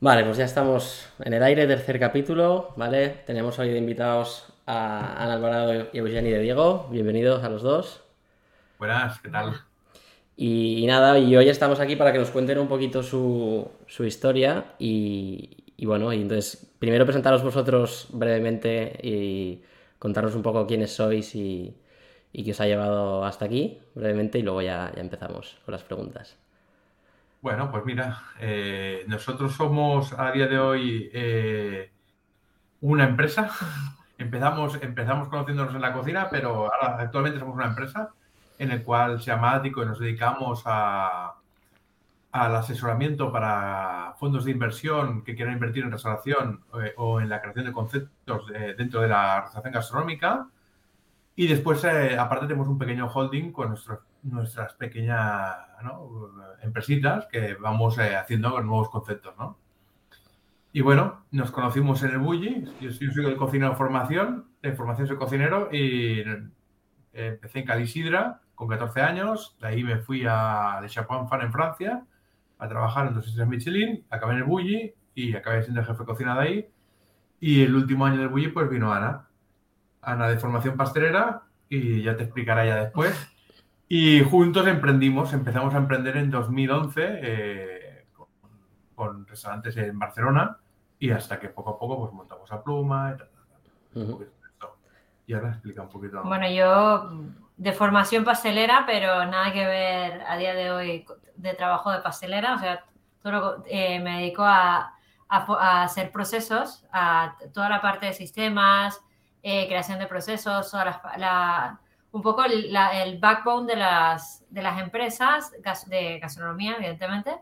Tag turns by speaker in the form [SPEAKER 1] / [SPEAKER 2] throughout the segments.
[SPEAKER 1] Vale, pues ya estamos en el aire, tercer capítulo, ¿vale? Tenemos hoy de invitados a Ana Alvarado y Eugeni de Diego. Bienvenidos a los dos.
[SPEAKER 2] Buenas, ¿qué tal?
[SPEAKER 1] Y, nada, y hoy estamos aquí para que nos cuenten un poquito su, historia y, y, bueno, y entonces primero presentaros vosotros brevemente y contarnos un poco quiénes sois y, y qué os ha llevado hasta aquí brevemente y luego ya, ya empezamos con las preguntas.
[SPEAKER 2] Bueno, pues mira, eh, nosotros somos a día de hoy eh, una empresa. Empezamos, empezamos conociéndonos en la cocina, pero ahora actualmente somos una empresa en el cual se llama Ático y nos dedicamos a, al asesoramiento para fondos de inversión que quieran invertir en restauración eh, o en la creación de conceptos dentro de la restauración gastronómica. Y después, aparte, tenemos un pequeño holding con nuestros nuestras pequeñas empresitas que vamos eh, haciendo nuevos conceptos, ¿no? Y bueno, nos conocimos en el Bulli, yo, soy el cocinero de formación, de formación soy cocinero y eh, empecé en Calisidra con 14 años, de ahí me fui a Le Chapeau Fan en Francia a trabajar en dos estrellas Michelin, acabé en el Bulli y acabé siendo jefe de cocina de ahí. Y el último año del Bulli pues vino Ana, Ana de formación pastelera y ya te explicará ya después y juntos emprendimos, empezamos a emprender en 2011 eh, con, restaurantes en Barcelona y hasta que poco a poco pues montamos a Pluma y Y ahora explica un poquito.
[SPEAKER 3] Bueno, yo de formación pastelera, pero nada que ver a día de hoy de trabajo de pastelera. O sea, todo eh, me dedico a, hacer procesos, a toda la parte de sistemas, eh, creación de procesos, toda la un poco el, backbone de las, de las empresas de gastronomía, evidentemente,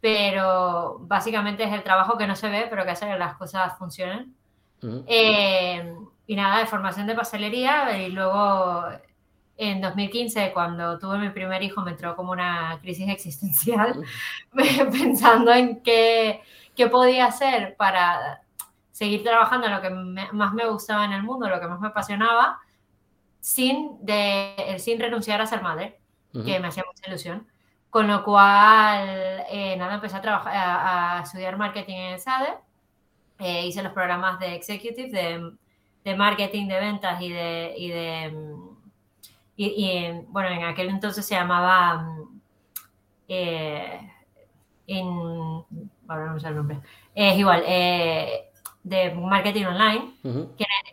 [SPEAKER 3] pero básicamente es el trabajo que no se ve, pero que hace que las cosas funcionen. Eh, y nada, de formación de pastelería y luego en 2015, cuando tuve mi primer hijo, me entró como una crisis existencial, pensando en qué, qué, podía hacer para seguir trabajando en lo que más me gustaba en el mundo, lo que más me apasionaba, sin, de, sin renunciar a ser madre, que me hacía mucha ilusión. Con lo cual, eh, nada, empecé a, trabajar, a, estudiar marketing en SADE. Eh, hice los programas de executive, de, de, marketing, de ventas y de... Y de y, bueno, en aquel entonces se llamaba... Eh, in, ahora no sé el nombre. Es igual, eh, de marketing online,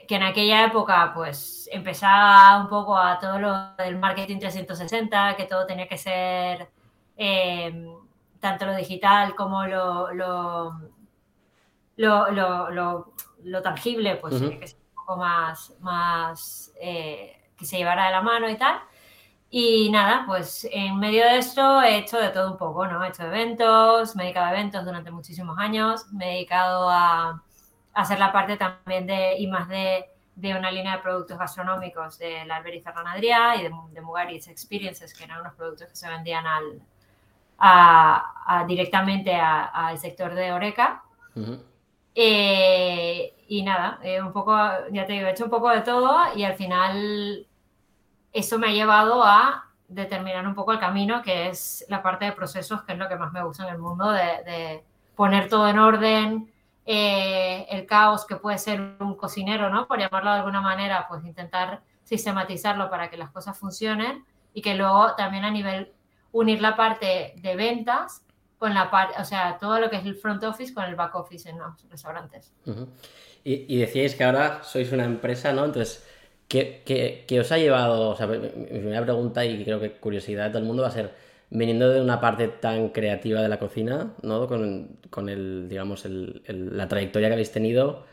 [SPEAKER 3] que, en aquella época pues empezaba un poco a todo lo del marketing 360, que todo tenía que ser em, tanto lo digital como lo, lo, lo, lo, tangible, pues tenía que ser un poco más, más eh, que se llevara de la mano y tal. Y nada, pues en medio de esto he hecho de todo un poco, ¿no? He hecho eventos, me he dedicado a eventos durante muchísimos años, me he dedicado a hacer la parte también de, y más de, de una línea de productos gastronómicos de la Albert y Ferran Adrià y de, de Mugaritz Experiences, que eran unos productos que se vendían al, a, directamente al sector de Oreca. Eh, y nada, eh, un poco, ya te digo, he hecho un poco de todo y al final eso me ha llevado a determinar un poco el camino, que es la parte de procesos, que es lo que más me gusta en el mundo, de, de poner todo en orden, eh, el caos que puede ser un cocinero, ¿no? Por llamarlo de alguna manera, pues intentar sistematizarlo para que las cosas funcionen y que luego también a nivel unir la parte de ventas con la parte, o sea, todo lo que es el front office con el back office en los restaurantes.
[SPEAKER 1] y, decíais que ahora sois una empresa, ¿no? Entonces, ¿qué, os ha llevado? Mi primera pregunta y creo que curiosidad de todo el mundo va a ser, viniendo de una parte tan creativa de la cocina, ¿no? Con, el, digamos, la trayectoria que habéis tenido,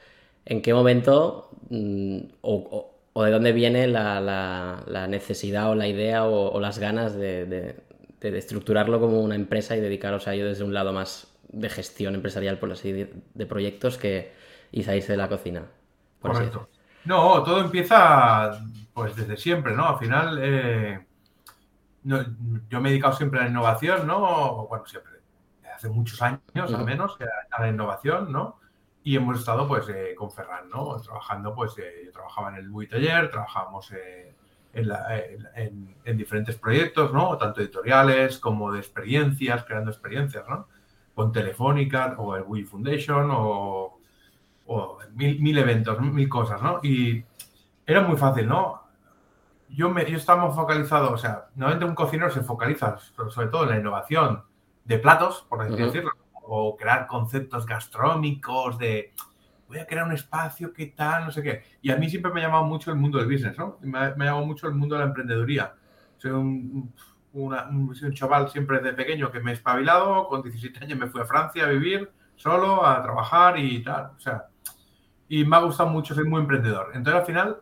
[SPEAKER 1] ¿en qué momento mm, o, de dónde viene la, necesidad o la idea o, las ganas de, estructurarlo como una empresa y dedicaros a ello desde un lado más de gestión empresarial, por así de, proyectos que hizáis de la cocina?
[SPEAKER 2] Correcto. No, todo empieza pues desde siempre, ¿no? Al final... Eh, yo me he dedicado siempre a la innovación, ¿no? Bueno, siempre, hace muchos años al menos, a la innovación, ¿no? Y hemos estado, pues, eh, con Ferran, ¿no? Trabajando, pues, eh, yo trabajaba en el Bui Taller, trabajábamos eh, en, diferentes proyectos, ¿no? Tanto editoriales como de experiencias, creando experiencias, ¿no? con Telefónica o el Wii Foundation o, mil, mil, eventos, mil cosas, ¿no? Y era muy fácil, ¿no? Yo, me, yo estaba focalizado, o sea, normalmente un cocinero se focaliza sobre todo en la innovación de platos, por así decirlo, o crear conceptos gastronómicos de voy a crear un espacio, qué tal, no sé qué. Y a mí siempre me ha llamado mucho el mundo del business, ¿no? Me ha, me ha llamado mucho el mundo de la emprendeduría. Soy un, un, chaval siempre de pequeño que me he espabilado, con 17 años me fui a Francia a vivir solo, a trabajar y tal. O sea, y me ha gustado mucho, soy muy emprendedor. Entonces al final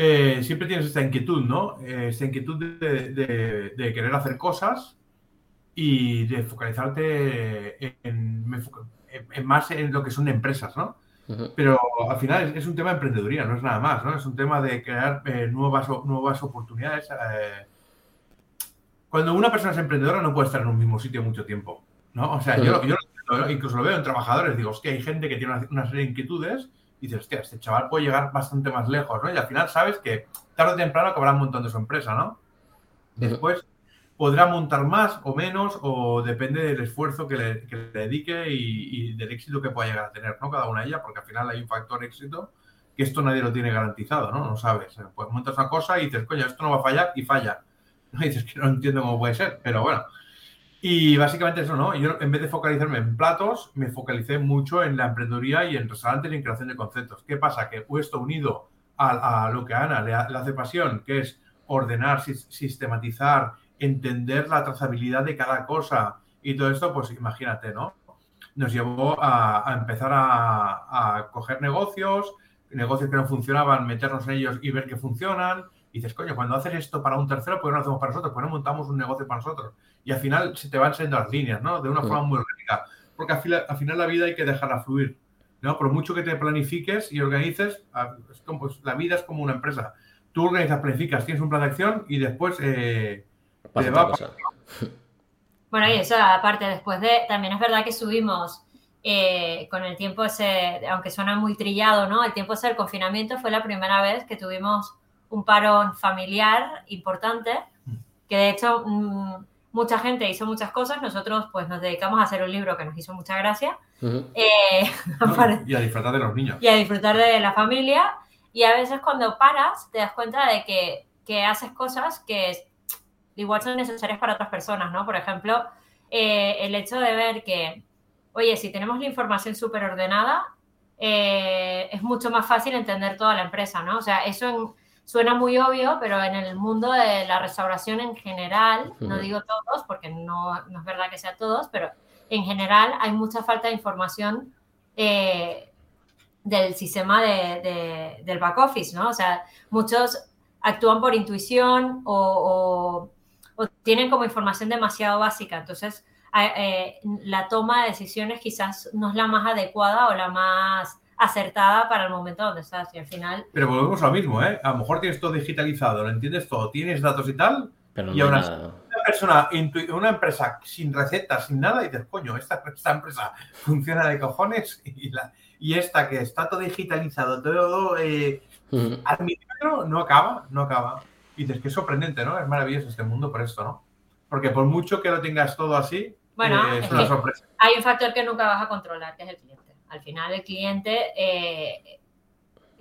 [SPEAKER 2] eh, siempre tienes esta inquietud, ¿no? Eh, esta inquietud de, querer hacer cosas y de focalizarte en, más en lo que son empresas, ¿no? Pero al final es, un tema de emprendeduría, no es nada más, ¿no? Es un tema de crear eh, nuevas, nuevas oportunidades cuando una persona es emprendedora no puede estar en un mismo sitio mucho tiempo, ¿no? O sea, yo, incluso lo veo en trabajadores, digo, que hay gente que tiene una, serie de inquietudes y dices, hostia, este chaval puede llegar bastante más lejos, ¿no? Y al final sabes que tarde o temprano acabará montando su empresa, ¿no? Después podrá montar más o menos o depende del esfuerzo que le, dedique y, del éxito que pueda llegar a tener, ¿no? Cada una de ellas, porque al final hay un factor éxito que esto nadie lo tiene garantizado, ¿no? No sabes. Pues montas una cosa y dices, coño, esto no va a fallar y falla. ¿no? dices que no entiendo cómo puede ser, pero bueno. Y básicamente eso, ¿no? Yo en vez de focalizarme en platos, me focalicé mucho en la emprendeduría y en restaurantes y en creación de conceptos. ¿Qué pasa? Que esto unido a, lo que a Ana le, hace pasión, que es ordenar, sistematizar, entender la trazabilidad de cada cosa y todo esto, pues imagínate, ¿no? Nos llevó a, empezar a, a coger negocios, negocios que no funcionaban, meternos en ellos y ver que funcionan, y dices, coño, cuando haces esto para un tercero, pues no lo hacemos para nosotros? Pues no montamos un negocio para nosotros. Y al final se te van saliendo las líneas, ¿no? De una forma muy orgánica. Porque al final, al final, la vida hay que dejarla fluir. ¿no? Por mucho que te planifiques y organices, es como, pues, la vida es como una empresa. Tú organizas, planificas, tienes un plan de acción y después eh, te va
[SPEAKER 3] Bueno, y eso aparte, después de, también es verdad que subimos eh, con el tiempo ese, aunque suena muy trillado, ¿no? El tiempo ese del confinamiento fue la primera vez que tuvimos un parón familiar importante, que de hecho mm, mucha gente hizo muchas cosas, nosotros pues nos dedicamos a hacer un libro que nos hizo mucha gracia.
[SPEAKER 2] Eh, y a disfrutar de los niños.
[SPEAKER 3] Y a disfrutar de la familia. Y a veces cuando paras te das cuenta de que, que haces cosas que igual son necesarias para otras personas, ¿no? Por ejemplo, eh, el hecho de ver que, oye, si tenemos la información súper ordenada, eh, es mucho más fácil entender toda la empresa, ¿no? O sea, eso en, Suena muy obvio, pero en el mundo de la restauración en general, no digo todos, porque no, es verdad que sea todos, pero en general hay mucha falta de información eh, del sistema de, del back office, ¿no? O sea, muchos actúan por intuición o, tienen como información demasiado básica. Entonces, eh, la toma de decisiones quizás no es la más adecuada o la más acertada para el momento donde estás. Y al final.
[SPEAKER 2] Pero volvemos a lo mismo, ¿eh? A lo mejor tienes todo digitalizado, lo entiendes todo, tienes datos y tal. Pero y ahora una persona, una empresa sin recetas, sin nada, y dices, coño, esta, esta empresa funciona de cojones y, la, y esta que está todo digitalizado, todo eh, al milímetro, no acaba, no acaba. Y dices, qué sorprendente, ¿no? Es maravilloso este mundo por esto, ¿no? Porque por mucho que lo tengas todo así,
[SPEAKER 3] bueno, eh, es, una sorpresa. Hay un factor que nunca vas a controlar, que es el cliente. Al final el cliente, eh,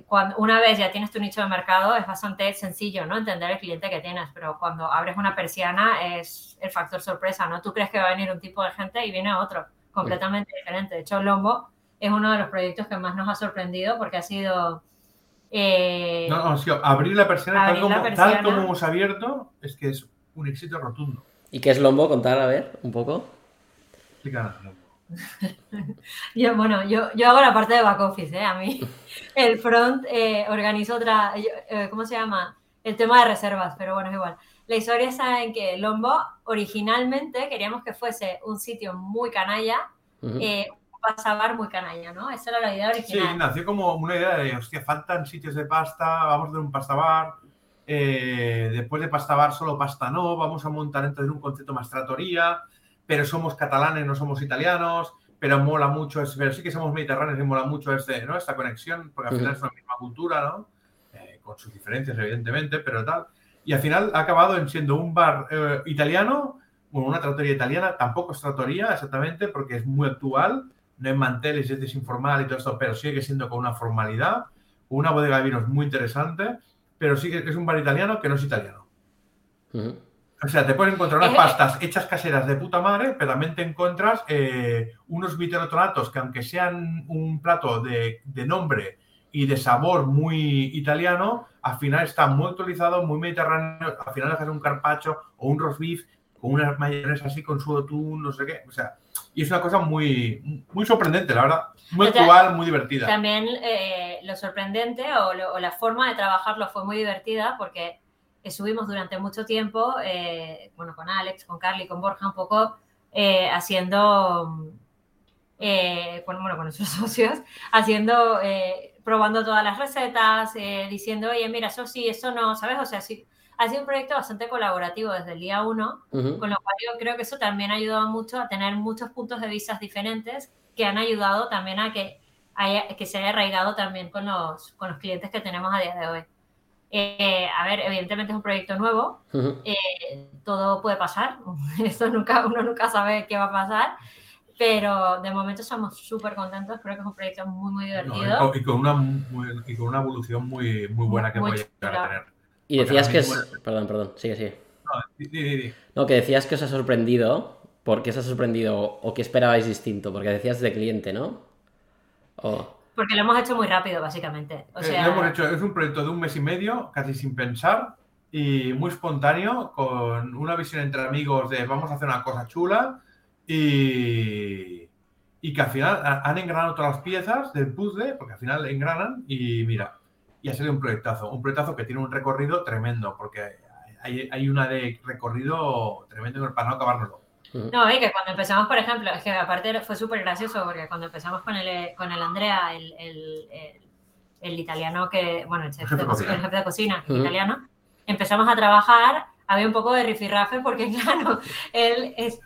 [SPEAKER 3] cuando, una vez ya tienes tu nicho de mercado, es bastante sencillo, ¿no? Entender el cliente que tienes, pero cuando abres una persiana es el factor sorpresa, ¿no? Tú crees que va a venir un tipo de gente y viene otro, completamente diferente. De hecho, Lombo es uno de los proyectos que más nos ha sorprendido porque ha sido...
[SPEAKER 2] Eh, no, no, abrir la persiana, tal, como, tal como hemos abierto, es que es un éxito rotundo.
[SPEAKER 1] ¿Y qué es Lombo? Contar, a ver, un poco.
[SPEAKER 2] Explícanos,
[SPEAKER 3] yo, bueno, yo, yo hago la parte de back office, ¿eh? A mí el front eh, organizo otra, eh, ¿cómo se llama? El tema de reservas, pero bueno, es igual. La historia está en que Lombo originalmente queríamos que fuese un sitio muy canalla, eh, un pasabar muy canalla, ¿no? Esa era la idea original.
[SPEAKER 2] Sí, nació como una idea de, hostia, faltan sitios de pasta, vamos a hacer un pastabar, después de pastabar solo pasta no, vamos a montar entonces un concepto más tratoría, pero somos catalanes, no somos italianos, pero mola mucho, pero sí que somos mediterráneos y mola mucho este, ¿no? esta conexión, porque al final es la misma cultura, ¿no? Eh, con sus diferencias, evidentemente, pero tal. Y al final ha acabado en siendo un bar eh, italiano bueno, una trattoria italiana, tampoco es trattoria exactamente porque es muy actual, no hay manteles, es desinformal y todo esto, pero sigue siendo con una formalidad, una bodega de vinos muy interesante, pero sí que es un bar italiano que no es italiano.
[SPEAKER 1] Ujú.
[SPEAKER 2] O sea, te puedes encontrar unas
[SPEAKER 3] Eh,
[SPEAKER 2] pastas hechas caseras de puta madre, pero también te encuentras eh, unos viterotonatos que aunque sean un plato de, de nombre y de sabor muy italiano, al final está muy actualizado, muy mediterráneo, al final haces un carpaccio o un roast beef con unas mayonesa así con su atún, no sé qué, o sea, y es una cosa muy, muy sorprendente, la verdad, muy
[SPEAKER 3] O sea,
[SPEAKER 2] actual, muy divertida.
[SPEAKER 3] También eh, lo sorprendente o, lo- o la forma de trabajarlo fue muy divertida porque estuvimos durante mucho tiempo, eh, bueno, con Alex, con Carly, con Borja, un poco eh, haciendo, eh, con, bueno, con nuestros socios, haciendo, eh, probando todas las recetas, eh, diciendo, oye, mira, eso sí, eso no, ¿sabes? O sea, sí, ha sido un proyecto bastante colaborativo desde el día uno.
[SPEAKER 1] Ujú.
[SPEAKER 3] Con lo cual yo creo que eso también ha ayudado mucho a tener muchos puntos de vista diferentes que han ayudado también a que, haya- que se haya arraigado también con los, con los clientes que tenemos a día de hoy. Eh, a ver, evidentemente es un proyecto nuevo, eh, todo puede pasar, esto nunca, uno nunca sabe qué va a pasar, pero de momento estamos súper contentos, creo que es un proyecto muy, muy divertido.
[SPEAKER 2] y con una, muy- y con una evolución muy, muy buena que
[SPEAKER 3] Muy
[SPEAKER 2] llegar a tener.
[SPEAKER 1] Y decías que es... Perdón, perdón, sigue, sigue.
[SPEAKER 2] No, di- di- di- di.
[SPEAKER 1] No, que decías que os ha sorprendido. ¿Por qué os ha sorprendido o qué esperabais distinto? Porque decías de cliente, ¿no?
[SPEAKER 3] Porque lo hemos hecho muy rápido, básicamente. O
[SPEAKER 2] Eh, lo hemos hecho, es un proyecto de un mes y medio, casi sin pensar, y muy espontáneo, con una visión entre amigos de vamos a hacer una cosa chula, y, y que al final ha- han engranado todas las piezas del puzzle, porque al final engranan, y mira, y ha salido un proyectazo, un proyectazo que tiene un recorrido tremendo, porque hay, hay una de recorrido tremendo para no acabárnoslo.
[SPEAKER 3] No, y que cuando empezamos, por ejemplo, es que aparte fue súper gracioso porque cuando empezamos con el, con el Andrea, el, el, el- el italiano que, bueno, el, chef
[SPEAKER 2] Jefe
[SPEAKER 3] de,
[SPEAKER 2] de
[SPEAKER 3] co-
[SPEAKER 2] cocina.
[SPEAKER 3] el jefe de cocina
[SPEAKER 1] Ujú.
[SPEAKER 3] italiano, empezamos a trabajar, había un poco de rifirrafe porque, claro, él es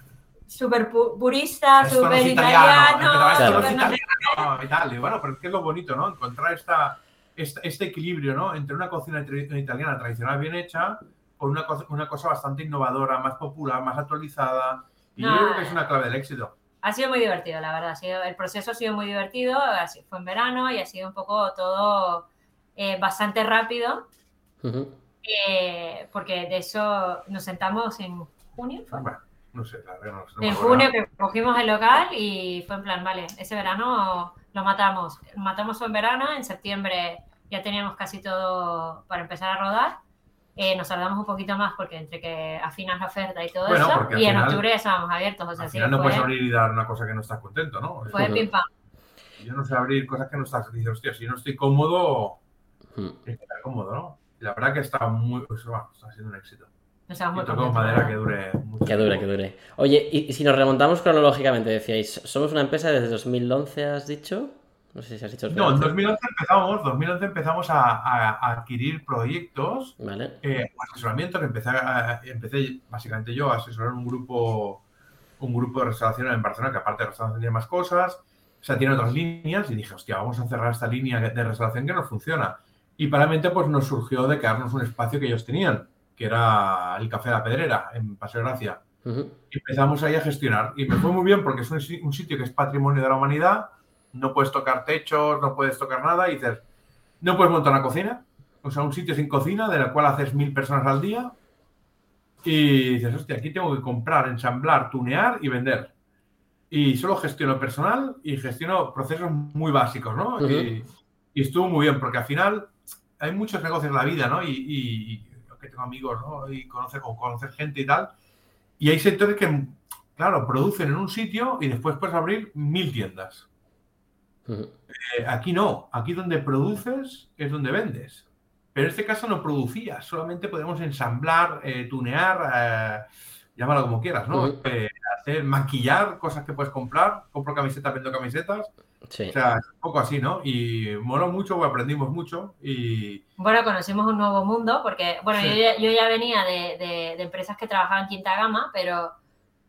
[SPEAKER 3] súper pu- purista, súper italiano,
[SPEAKER 2] no italiano bueno, pero es que es lo bonito, ¿no? Encontrar esta, esta- este equilibrio, ¿no? Entre una cocina italiana tradicional bien hecha con una, cosa- una cosa bastante innovadora, más popular, más actualizada. Y
[SPEAKER 3] No,
[SPEAKER 2] yo creo que es una clave del éxito.
[SPEAKER 3] Ha sido muy divertido, la verdad. Ha sido, el proceso ha sido muy divertido. Fue en verano y ha sido un poco todo eh, bastante rápido.
[SPEAKER 1] Ujú.
[SPEAKER 3] eh, porque de eso nos sentamos en junio. ¿fue?
[SPEAKER 2] Bueno, no sé, la verdad, no, no
[SPEAKER 3] En junio que cogimos el local y fue en plan, vale, ese verano lo matamos. Matamos en verano, en septiembre ya teníamos casi todo para empezar a rodar. Eh, nos tardamos un poquito más porque entre que afinas la oferta y todo
[SPEAKER 2] Bueno,
[SPEAKER 3] eso, y en
[SPEAKER 2] final-
[SPEAKER 3] octubre ya estábamos abiertos. O sea,
[SPEAKER 2] Al
[SPEAKER 3] sí,
[SPEAKER 2] final no
[SPEAKER 3] fue,
[SPEAKER 2] puedes abrir y dar una cosa que no estás contento, ¿no?
[SPEAKER 3] fue pim pam.
[SPEAKER 2] Yo no sé abrir cosas que no estás diciendo, hostia, si no estoy cómodo,
[SPEAKER 1] Ujú.
[SPEAKER 2] hay que estar cómodo, ¿no? Y la verdad que está muy, pues, bueno, está siendo un éxito.
[SPEAKER 3] Muy
[SPEAKER 2] madera que dure mucho.
[SPEAKER 1] Que dure, que dure. Oye, y, y si nos remontamos cronológicamente, decíais, somos una empresa desde 2011, has dicho. No sé si has dicho.
[SPEAKER 2] No, en
[SPEAKER 1] 2011.
[SPEAKER 2] 2011 empezamos, 2011 empezamos a, a- a adquirir proyectos,
[SPEAKER 1] Vale.
[SPEAKER 2] eh, asesoramientos. Empecé, a- empecé básicamente yo a asesorar un grupo, un grupo de restauración en Barcelona, que aparte de restauración tiene más cosas, o sea, tiene otras líneas, y dije, hostia, vamos a cerrar esta línea de restauración que no funciona. Y paralelamente, pues nos surgió de quedarnos un espacio que ellos tenían, que era el Café de la Pedrera, en Paseo de Gracia. Y empezamos ahí a gestionar. Y me fue muy bien porque es un sitio que es patrimonio de la humanidad. No puedes tocar techos, no puedes tocar nada. Y dices, no puedes montar una cocina. O sea, un sitio sin cocina, de la cual haces mil personas al día. Y dices, hostia, aquí tengo que comprar, ensamblar, tunear y vender. Y solo gestiono personal y gestiono procesos muy básicos, ¿no? Y, y estuvo muy bien porque al final hay muchos negocios en la vida, ¿no? Y, y- y yo que tengo amigos, ¿no? Y conocer, o conocer gente y tal. Y hay sectores que, claro, producen en un sitio y después puedes abrir mil tiendas. Eh, aquí no, aquí donde produces es donde vendes. Pero en este caso no producías, solamente podemos ensamblar, eh, tunear, eh, llámalo como quieras, ¿no?
[SPEAKER 1] Ujú.
[SPEAKER 2] Eh, hacer, maquillar cosas que puedes comprar, compro camisetas, vendo camisetas,
[SPEAKER 1] Sí.
[SPEAKER 2] o sea, es un poco así, ¿no? Y moló mucho, aprendimos mucho y
[SPEAKER 3] Bueno, conocimos un nuevo mundo porque, bueno,
[SPEAKER 2] Sí.
[SPEAKER 3] yo, ya, yo ya venía de, de- de empresas que trabajaban quinta gama, pero,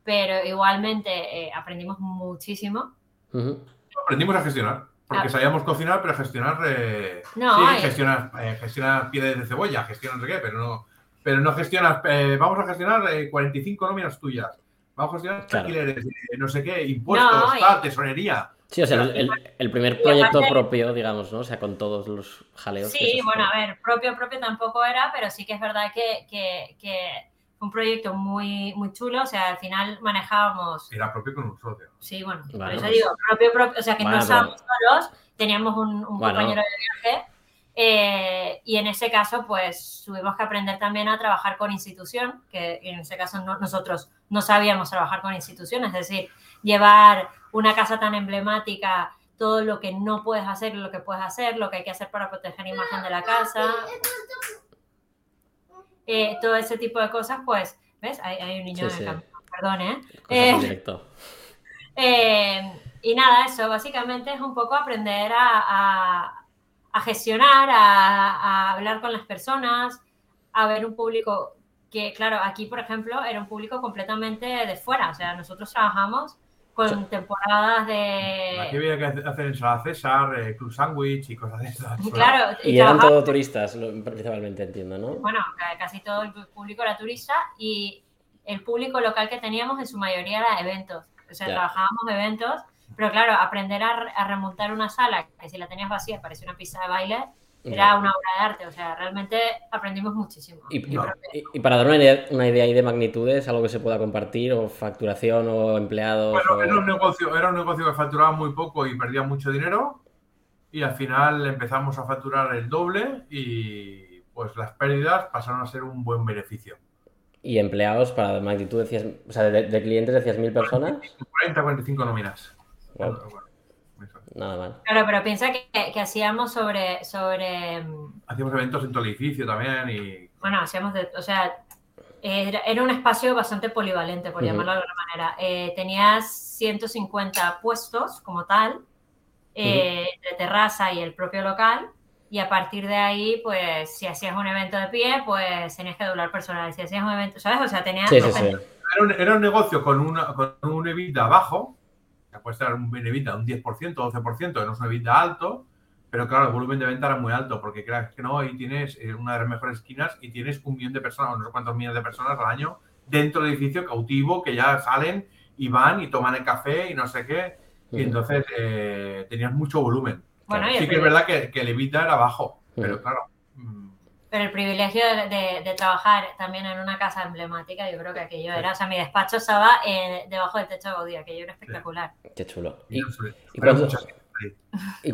[SPEAKER 3] pero igualmente eh, aprendimos muchísimo.
[SPEAKER 1] Ujú.
[SPEAKER 2] Aprendimos a gestionar. Porque
[SPEAKER 3] Ah.
[SPEAKER 2] sabíamos cocinar, pero gestionar. eh,
[SPEAKER 3] No,
[SPEAKER 2] sí,
[SPEAKER 3] hay-
[SPEAKER 2] gestionas, eh, gestionas pieles de cebolla, gestionas no sé qué, pero no, pero no gestionas. eh, vamos a gestionar eh, 45 nóminas tuyas. Vamos a gestionar alquileres, eh, no sé qué, impuestos, tal, tesorería.
[SPEAKER 1] Sí, o sea, el, primer proyecto propio, digamos, ¿no? O sea, con todos los jaleos.
[SPEAKER 3] Sí, bueno, a ver, propio, propio tampoco era, pero sí que es verdad que, que, un proyecto muy, muy chulo. O sea, al final manejábamos.
[SPEAKER 2] Era propio con un socio.
[SPEAKER 3] Sí, bueno, por eso pues digo, propio, propio. O sea, que no estábamos solos, teníamos un, compañero de viaje. Eh, y en ese caso, pues tuvimos que aprender también a trabajar con institución, que en ese caso nosotros no sabíamos trabajar con instituciones, es decir, llevar una casa tan emblemática, todo lo que no puedes hacer, lo que puedes hacer, lo que hay que hacer para proteger la imagen de la casa, eh, todo ese tipo de cosas, pues, ¿ves? Hay, un niño en el campo, perdón, ¿eh? eh, eh y nada, eso básicamente es un poco aprender a, a, gestionar, a, a hablar con las personas, a ver un público que, claro, aquí, por ejemplo, era un público completamente de fuera, o sea, nosotros trabajamos con temporadas de.
[SPEAKER 2] Aquí había que hacer ensalada César, eh, Club Sandwich y cosas de esas.
[SPEAKER 3] Claro,
[SPEAKER 1] y, eran todos turistas, principalmente entiendo, ¿no?
[SPEAKER 3] Bueno, casi todo el público era turista y el público local que teníamos en su mayoría era eventos. O sea, trabajábamos eventos, pero claro, aprender a, a, remontar una sala que si la tenías vacía parecía una pista de baile era una obra de arte, o sea, realmente aprendimos muchísimo.
[SPEAKER 1] Y, para dar una idea, una idea ahí de magnitudes, algo que se pueda compartir, o facturación, o empleados.
[SPEAKER 2] Bueno, Era, un negocio, era un negocio que facturaba muy poco y perdía mucho dinero, y al final empezamos a facturar el doble y pues las pérdidas pasaron a ser un buen beneficio.
[SPEAKER 1] ¿Y empleados para magnitud decías, o sea, de, clientes decías mil personas?
[SPEAKER 2] 40, 45 nóminas.
[SPEAKER 1] Nada mal.
[SPEAKER 3] Claro, pero piensa que, hacíamos sobre, sobre.
[SPEAKER 2] Mm, hacíamos eventos en todo el edificio también y.
[SPEAKER 3] Bueno, hacíamos de. O sea, era, un espacio bastante polivalente, por llamarlo de alguna manera. Eh, tenías 150 puestos como tal, eh, de terraza y el propio local. Y a partir de ahí, pues, si hacías un evento de pie, pues tenías que doblar personal. Si hacías un evento, ¿sabes? O sea, tenías.
[SPEAKER 2] Era, un, negocio con, una, con un EBITDA bajo, puede estar un EBITDA un 10%, 12%, que no es un EBITDA alto, pero claro, el volumen de venta era muy alto, porque creas que no, ahí tienes eh, una de las mejores esquinas y tienes un millón de personas, o no sé cuántos millones de personas al año dentro del edificio cautivo que ya salen y van y toman el café y no sé qué. Y entonces eh, tenías mucho volumen. sí que es verdad que, que el EBITDA era bajo, pero claro,
[SPEAKER 3] pero el privilegio de, trabajar también en una casa emblemática, yo creo que aquello era, o sea, mi despacho estaba eh, debajo del techo de Gaudí, aquello era espectacular.
[SPEAKER 1] Qué chulo.
[SPEAKER 2] ¿Y, ¿y, cuánto, ¿y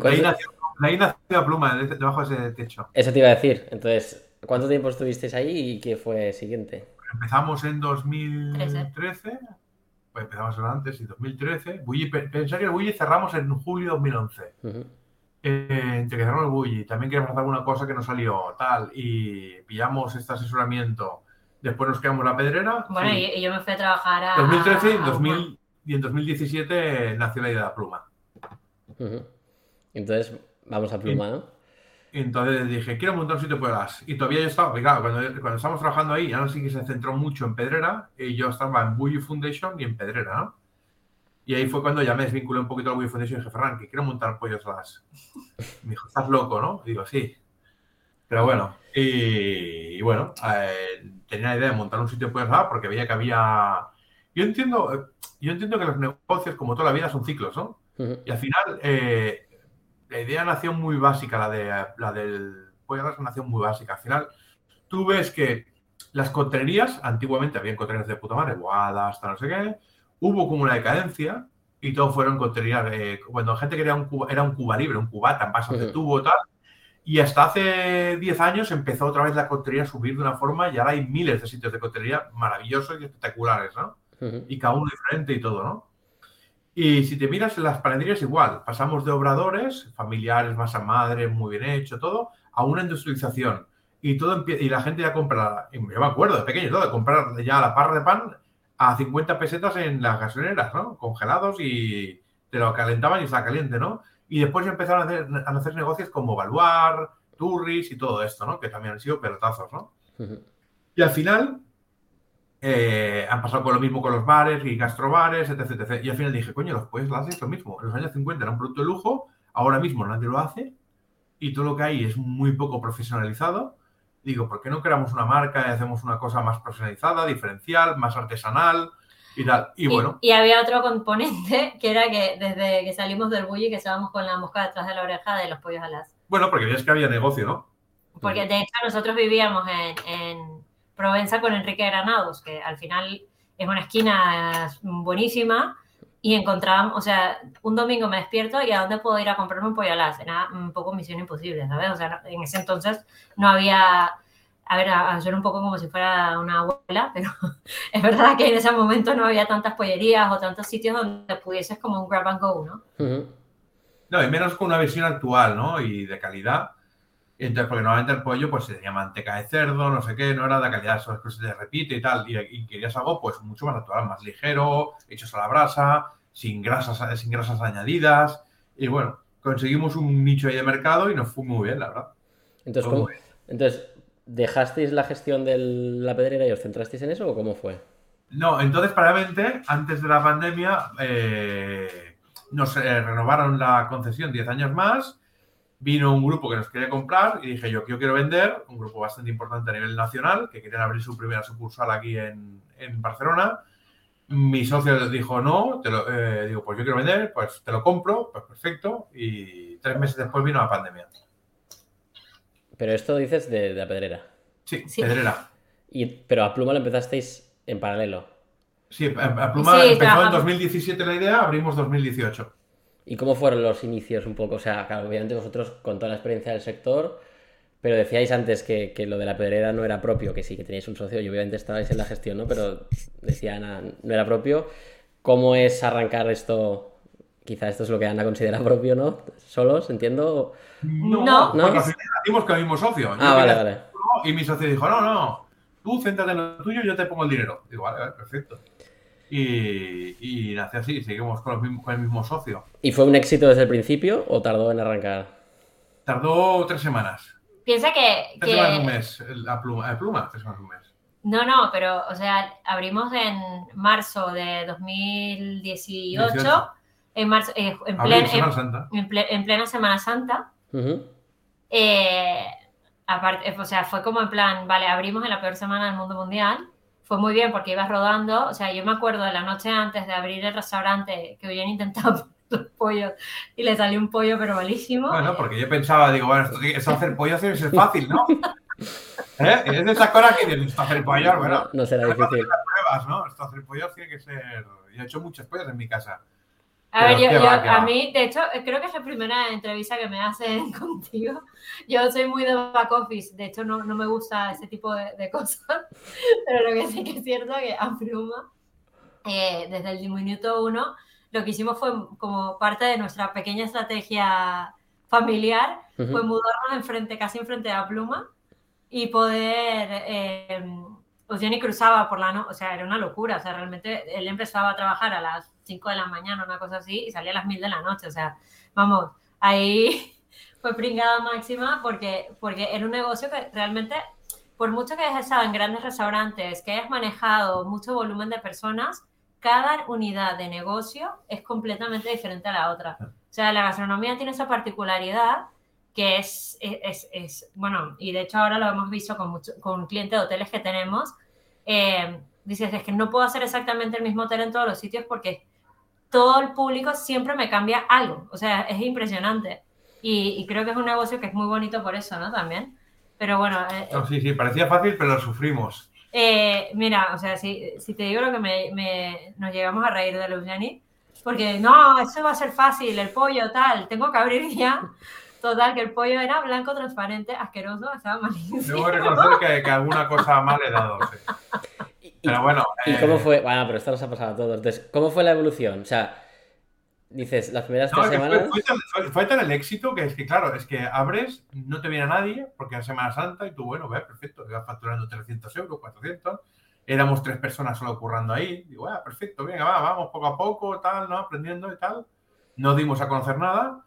[SPEAKER 2] Ahí nació Pluma, debajo de ese techo.
[SPEAKER 1] Eso te iba a decir. Entonces, ¿cuánto tiempo estuvisteis ahí y qué fue siguiente?
[SPEAKER 2] Empezamos en 2013. Pues empezamos antes, en 2013. Bulli, pensar que el Bulli cerramos en julio de 2011. Eh, entre que cerramos el bully, también queríamos hacer alguna cosa que no salió, tal, y pillamos este asesoramiento. Después nos quedamos la pedrera.
[SPEAKER 3] Bueno, y, yo me fui a trabajar a.
[SPEAKER 2] 2013 y, en 2017 nació la idea de la pluma.
[SPEAKER 1] Entonces, vamos a pluma, ¿no?
[SPEAKER 2] Y entonces dije, quiero montar un sitio gas. Y todavía yo estaba, claro, cuando, cuando estábamos trabajando ahí, ya no sé que se centró mucho en Pedrera, y yo estaba en Bully Foundation y en Pedrera, ¿no? Y ahí fue cuando ya me desvinculé un poquito al Wii Foundation y dije, Ferran, que quiero montar pollos las. Me dijo, ¿estás loco, no? digo, sí. Pero bueno, y, bueno, eh, tenía la idea de montar un sitio de pollos porque veía que había. Yo entiendo, yo entiendo que los negocios, como toda la vida, son ciclos, ¿no? Y al final, eh, la idea nació muy básica, la, de, la del pollo nació muy básica. Al final, tú ves que las contrerías, antiguamente había contrerías de puta madre, guadas, hasta no sé qué hubo como una decadencia y todos fueron contenidas. Eh, cuando la gente quería un cuba, era un cuba libre, un cubata en vasos de tubo tal. Y hasta hace 10 años empezó otra vez la cotería a subir de una forma y ahora hay miles de sitios de cotería maravillosos y espectaculares, ¿no? Y cada uno diferente y todo, ¿no? Y si te miras en las panaderías igual, pasamos de obradores, familiares, masa madre, muy bien hecho, todo, a una industrialización. Y todo y la gente ya compra, yo me acuerdo de pequeño, todo, de comprar ya la parra de pan a 50 pesetas en las gasolineras, ¿no? Congelados y te lo calentaban y está caliente, ¿no? Y después ya empezaron a hacer, a hacer negocios como Valuar, Turris y todo esto, ¿no? Que también han sido pelotazos, ¿no? Y al final eh, han pasado con lo mismo con los bares y gastrobares, etc, etc. Y al final dije, coño, los lo haces lo mismo. En los años 50 era un producto de lujo, ahora mismo nadie lo hace y todo lo que hay es muy poco profesionalizado digo, ¿por qué no creamos una marca y hacemos una cosa más personalizada, diferencial, más artesanal? y tal. Y, bueno.
[SPEAKER 3] Y había otro componente que era que desde que salimos del bully que estábamos con la mosca detrás de la oreja de los pollos alas.
[SPEAKER 2] Bueno, porque veías que había negocio, ¿no?
[SPEAKER 3] Porque de hecho nosotros vivíamos en, en Provenza con Enrique Granados, que al final es una esquina buenísima y encontrábamos, o sea, un domingo me despierto y a dónde puedo ir a comprarme un pollo alas. Era un poco misión imposible, ¿sabes? O sea, en ese entonces no había, a ver, a, a un poco como si fuera una abuela, pero es verdad que en ese momento no había tantas pollerías o tantos sitios donde pudieses como un grab and go, ¿no?
[SPEAKER 1] Ujú.
[SPEAKER 2] No, y menos con una visión actual, ¿no? Y de calidad. Y Entonces, porque normalmente el pollo, pues se tenía manteca de cerdo, no sé qué, no era de calidad, eso es que se te repite y tal. Y, y querías algo, pues, mucho más natural, más ligero, hechos a la brasa, sin grasas, sin grasas añadidas. Y bueno, conseguimos un nicho ahí de mercado y nos fue muy bien, la verdad.
[SPEAKER 1] Entonces,
[SPEAKER 2] Muy
[SPEAKER 1] ¿cómo-
[SPEAKER 2] bien.
[SPEAKER 1] Entonces, ¿dejasteis la gestión de la pedrera y os centrasteis en eso o cómo fue?
[SPEAKER 2] No, entonces, paralelamente, antes de la pandemia, eh, nos eh, renovaron la concesión 10 años más. Vino un grupo que nos quería comprar y dije yo, yo quiero vender, un grupo bastante importante a nivel nacional, que querían abrir su primera sucursal aquí en, en Barcelona. Mi socio dijo no, te lo- eh, digo, pues yo quiero vender, pues te lo compro, pues perfecto. Y tres meses después vino la pandemia.
[SPEAKER 1] Pero esto dices de, de la pedrera.
[SPEAKER 2] Sí,
[SPEAKER 3] Sí.
[SPEAKER 2] Pedrera.
[SPEAKER 1] Y, pero a Pluma lo empezasteis en paralelo.
[SPEAKER 2] Sí, a- a Pluma
[SPEAKER 3] Sí,
[SPEAKER 2] empezó en
[SPEAKER 3] trabajamos.
[SPEAKER 2] 2017 la idea, abrimos 2018.
[SPEAKER 1] ¿Y cómo fueron los inicios un poco? O sea, claro, obviamente vosotros con toda la experiencia del sector, pero decíais antes que, que lo de la pedrera no era propio, que sí, que teníais un socio y obviamente estabais en la gestión, ¿no? Pero decían, ah, no era propio. ¿Cómo es arrancar esto? Quizá esto es lo que Ana considera propio, ¿no? Solos, entiendo.
[SPEAKER 3] No.
[SPEAKER 2] porque
[SPEAKER 1] No.
[SPEAKER 2] al final hicimos con el mismo socio. Yo
[SPEAKER 1] Ah, vale, vale.
[SPEAKER 2] Y mi socio dijo, no, no, tú céntrate en lo tuyo, yo te pongo el dinero. Digo, vale, vale, perfecto. Y, y nació así, seguimos con, los mismos- con el mismo socio.
[SPEAKER 1] ¿Y fue un éxito desde el principio o tardó en arrancar?
[SPEAKER 2] Tardó tres semanas.
[SPEAKER 3] Piensa que,
[SPEAKER 2] Tres semanas, un mes. La pluma, la pluma, tres semanas, un mes.
[SPEAKER 3] no, no, pero, o sea, abrimos en marzo de 2018,
[SPEAKER 2] 18.
[SPEAKER 3] en marzo, eh, en, plen-
[SPEAKER 2] Semana
[SPEAKER 3] en-
[SPEAKER 2] Santa.
[SPEAKER 3] en ple- en plena Semana Santa. Eh, aparte, o sea, fue como en plan, vale, abrimos en la peor semana del mundo mundial. Fue muy bien porque ibas rodando. O sea, yo me acuerdo de la noche antes de abrir el restaurante que habían intentado los pollos y le salió un pollo pero malísimo.
[SPEAKER 2] Bueno, porque yo pensaba, digo, bueno, esto, esto hacer pollo tiene que ser fácil, ¿no? ¿Eh? Es de esas cosas que dices, esto hacer pollo, bueno,
[SPEAKER 1] No, no será difícil.
[SPEAKER 2] pruebas, ¿no? Esto hacer pollo tiene que ser... Yo he hecho muchos pollos en mi casa.
[SPEAKER 3] A ver, yo, yo- a mí, de hecho, creo que es la primera entrevista que me hacen contigo. Yo soy muy de back office, de hecho no, no me gusta ese tipo de, de cosas, pero lo que sí que es cierto es que a Pluma, eh, desde el minuto uno, lo que hicimos fue como parte de nuestra pequeña estrategia familiar,
[SPEAKER 1] Ujú.
[SPEAKER 3] fue mudarnos enfrente, casi enfrente la Pluma y poder... Eh, pues Jenny cruzaba por la noche, o sea, era una locura, o sea, realmente él empezaba a trabajar a las 5 de la mañana, una cosa así, y salía a las 1000 de la noche, o sea, vamos, ahí fue pringada máxima porque, porque era un negocio que realmente, por mucho que hayas estado en grandes restaurantes, que hayas manejado mucho volumen de personas, cada unidad de negocio es completamente diferente a la otra. O sea, la gastronomía tiene esa particularidad que es, es, es- es- bueno, y de hecho ahora lo hemos visto con, mucho- con clientes de hoteles que tenemos, eh, dices, es que no puedo hacer exactamente el mismo hotel en todos los sitios porque todo el público siempre me cambia algo, o sea, es impresionante. Y, y creo que es un negocio que es muy bonito por eso, ¿no? También. Pero bueno, eh,
[SPEAKER 2] No, sí, sí, parecía fácil, pero lo sufrimos.
[SPEAKER 3] eh, mira, o sea, si, si te digo lo que me, me- nos llegamos a reír de Luciani, porque no, eso va a ser fácil, el pollo, tal, tengo que abrir ya. Total, que el pollo era blanco, transparente, asqueroso, estaba malísimo.
[SPEAKER 2] Debo reconocer que, que alguna cosa mal he dado. sí.
[SPEAKER 1] ¿Y, y-
[SPEAKER 2] Pero bueno.
[SPEAKER 1] y
[SPEAKER 2] eh,
[SPEAKER 1] cómo fue? Bueno, pero esto nos ha pasado a todos. Entonces, ¿cómo fue la evolución? O sea, dices, las primeras
[SPEAKER 2] no,
[SPEAKER 1] tres semanas.
[SPEAKER 2] fue, fue tan, fue- fue tan el éxito que es que, claro, es que abres, no te viene a nadie, porque es Semana Santa y tú, bueno, ve, perfecto, te vas facturando 300 euros, 400. Éramos tres personas solo currando ahí. Digo, ah, perfecto, venga, va, vamos poco a poco, tal, ¿no? Aprendiendo y tal. No dimos a conocer nada,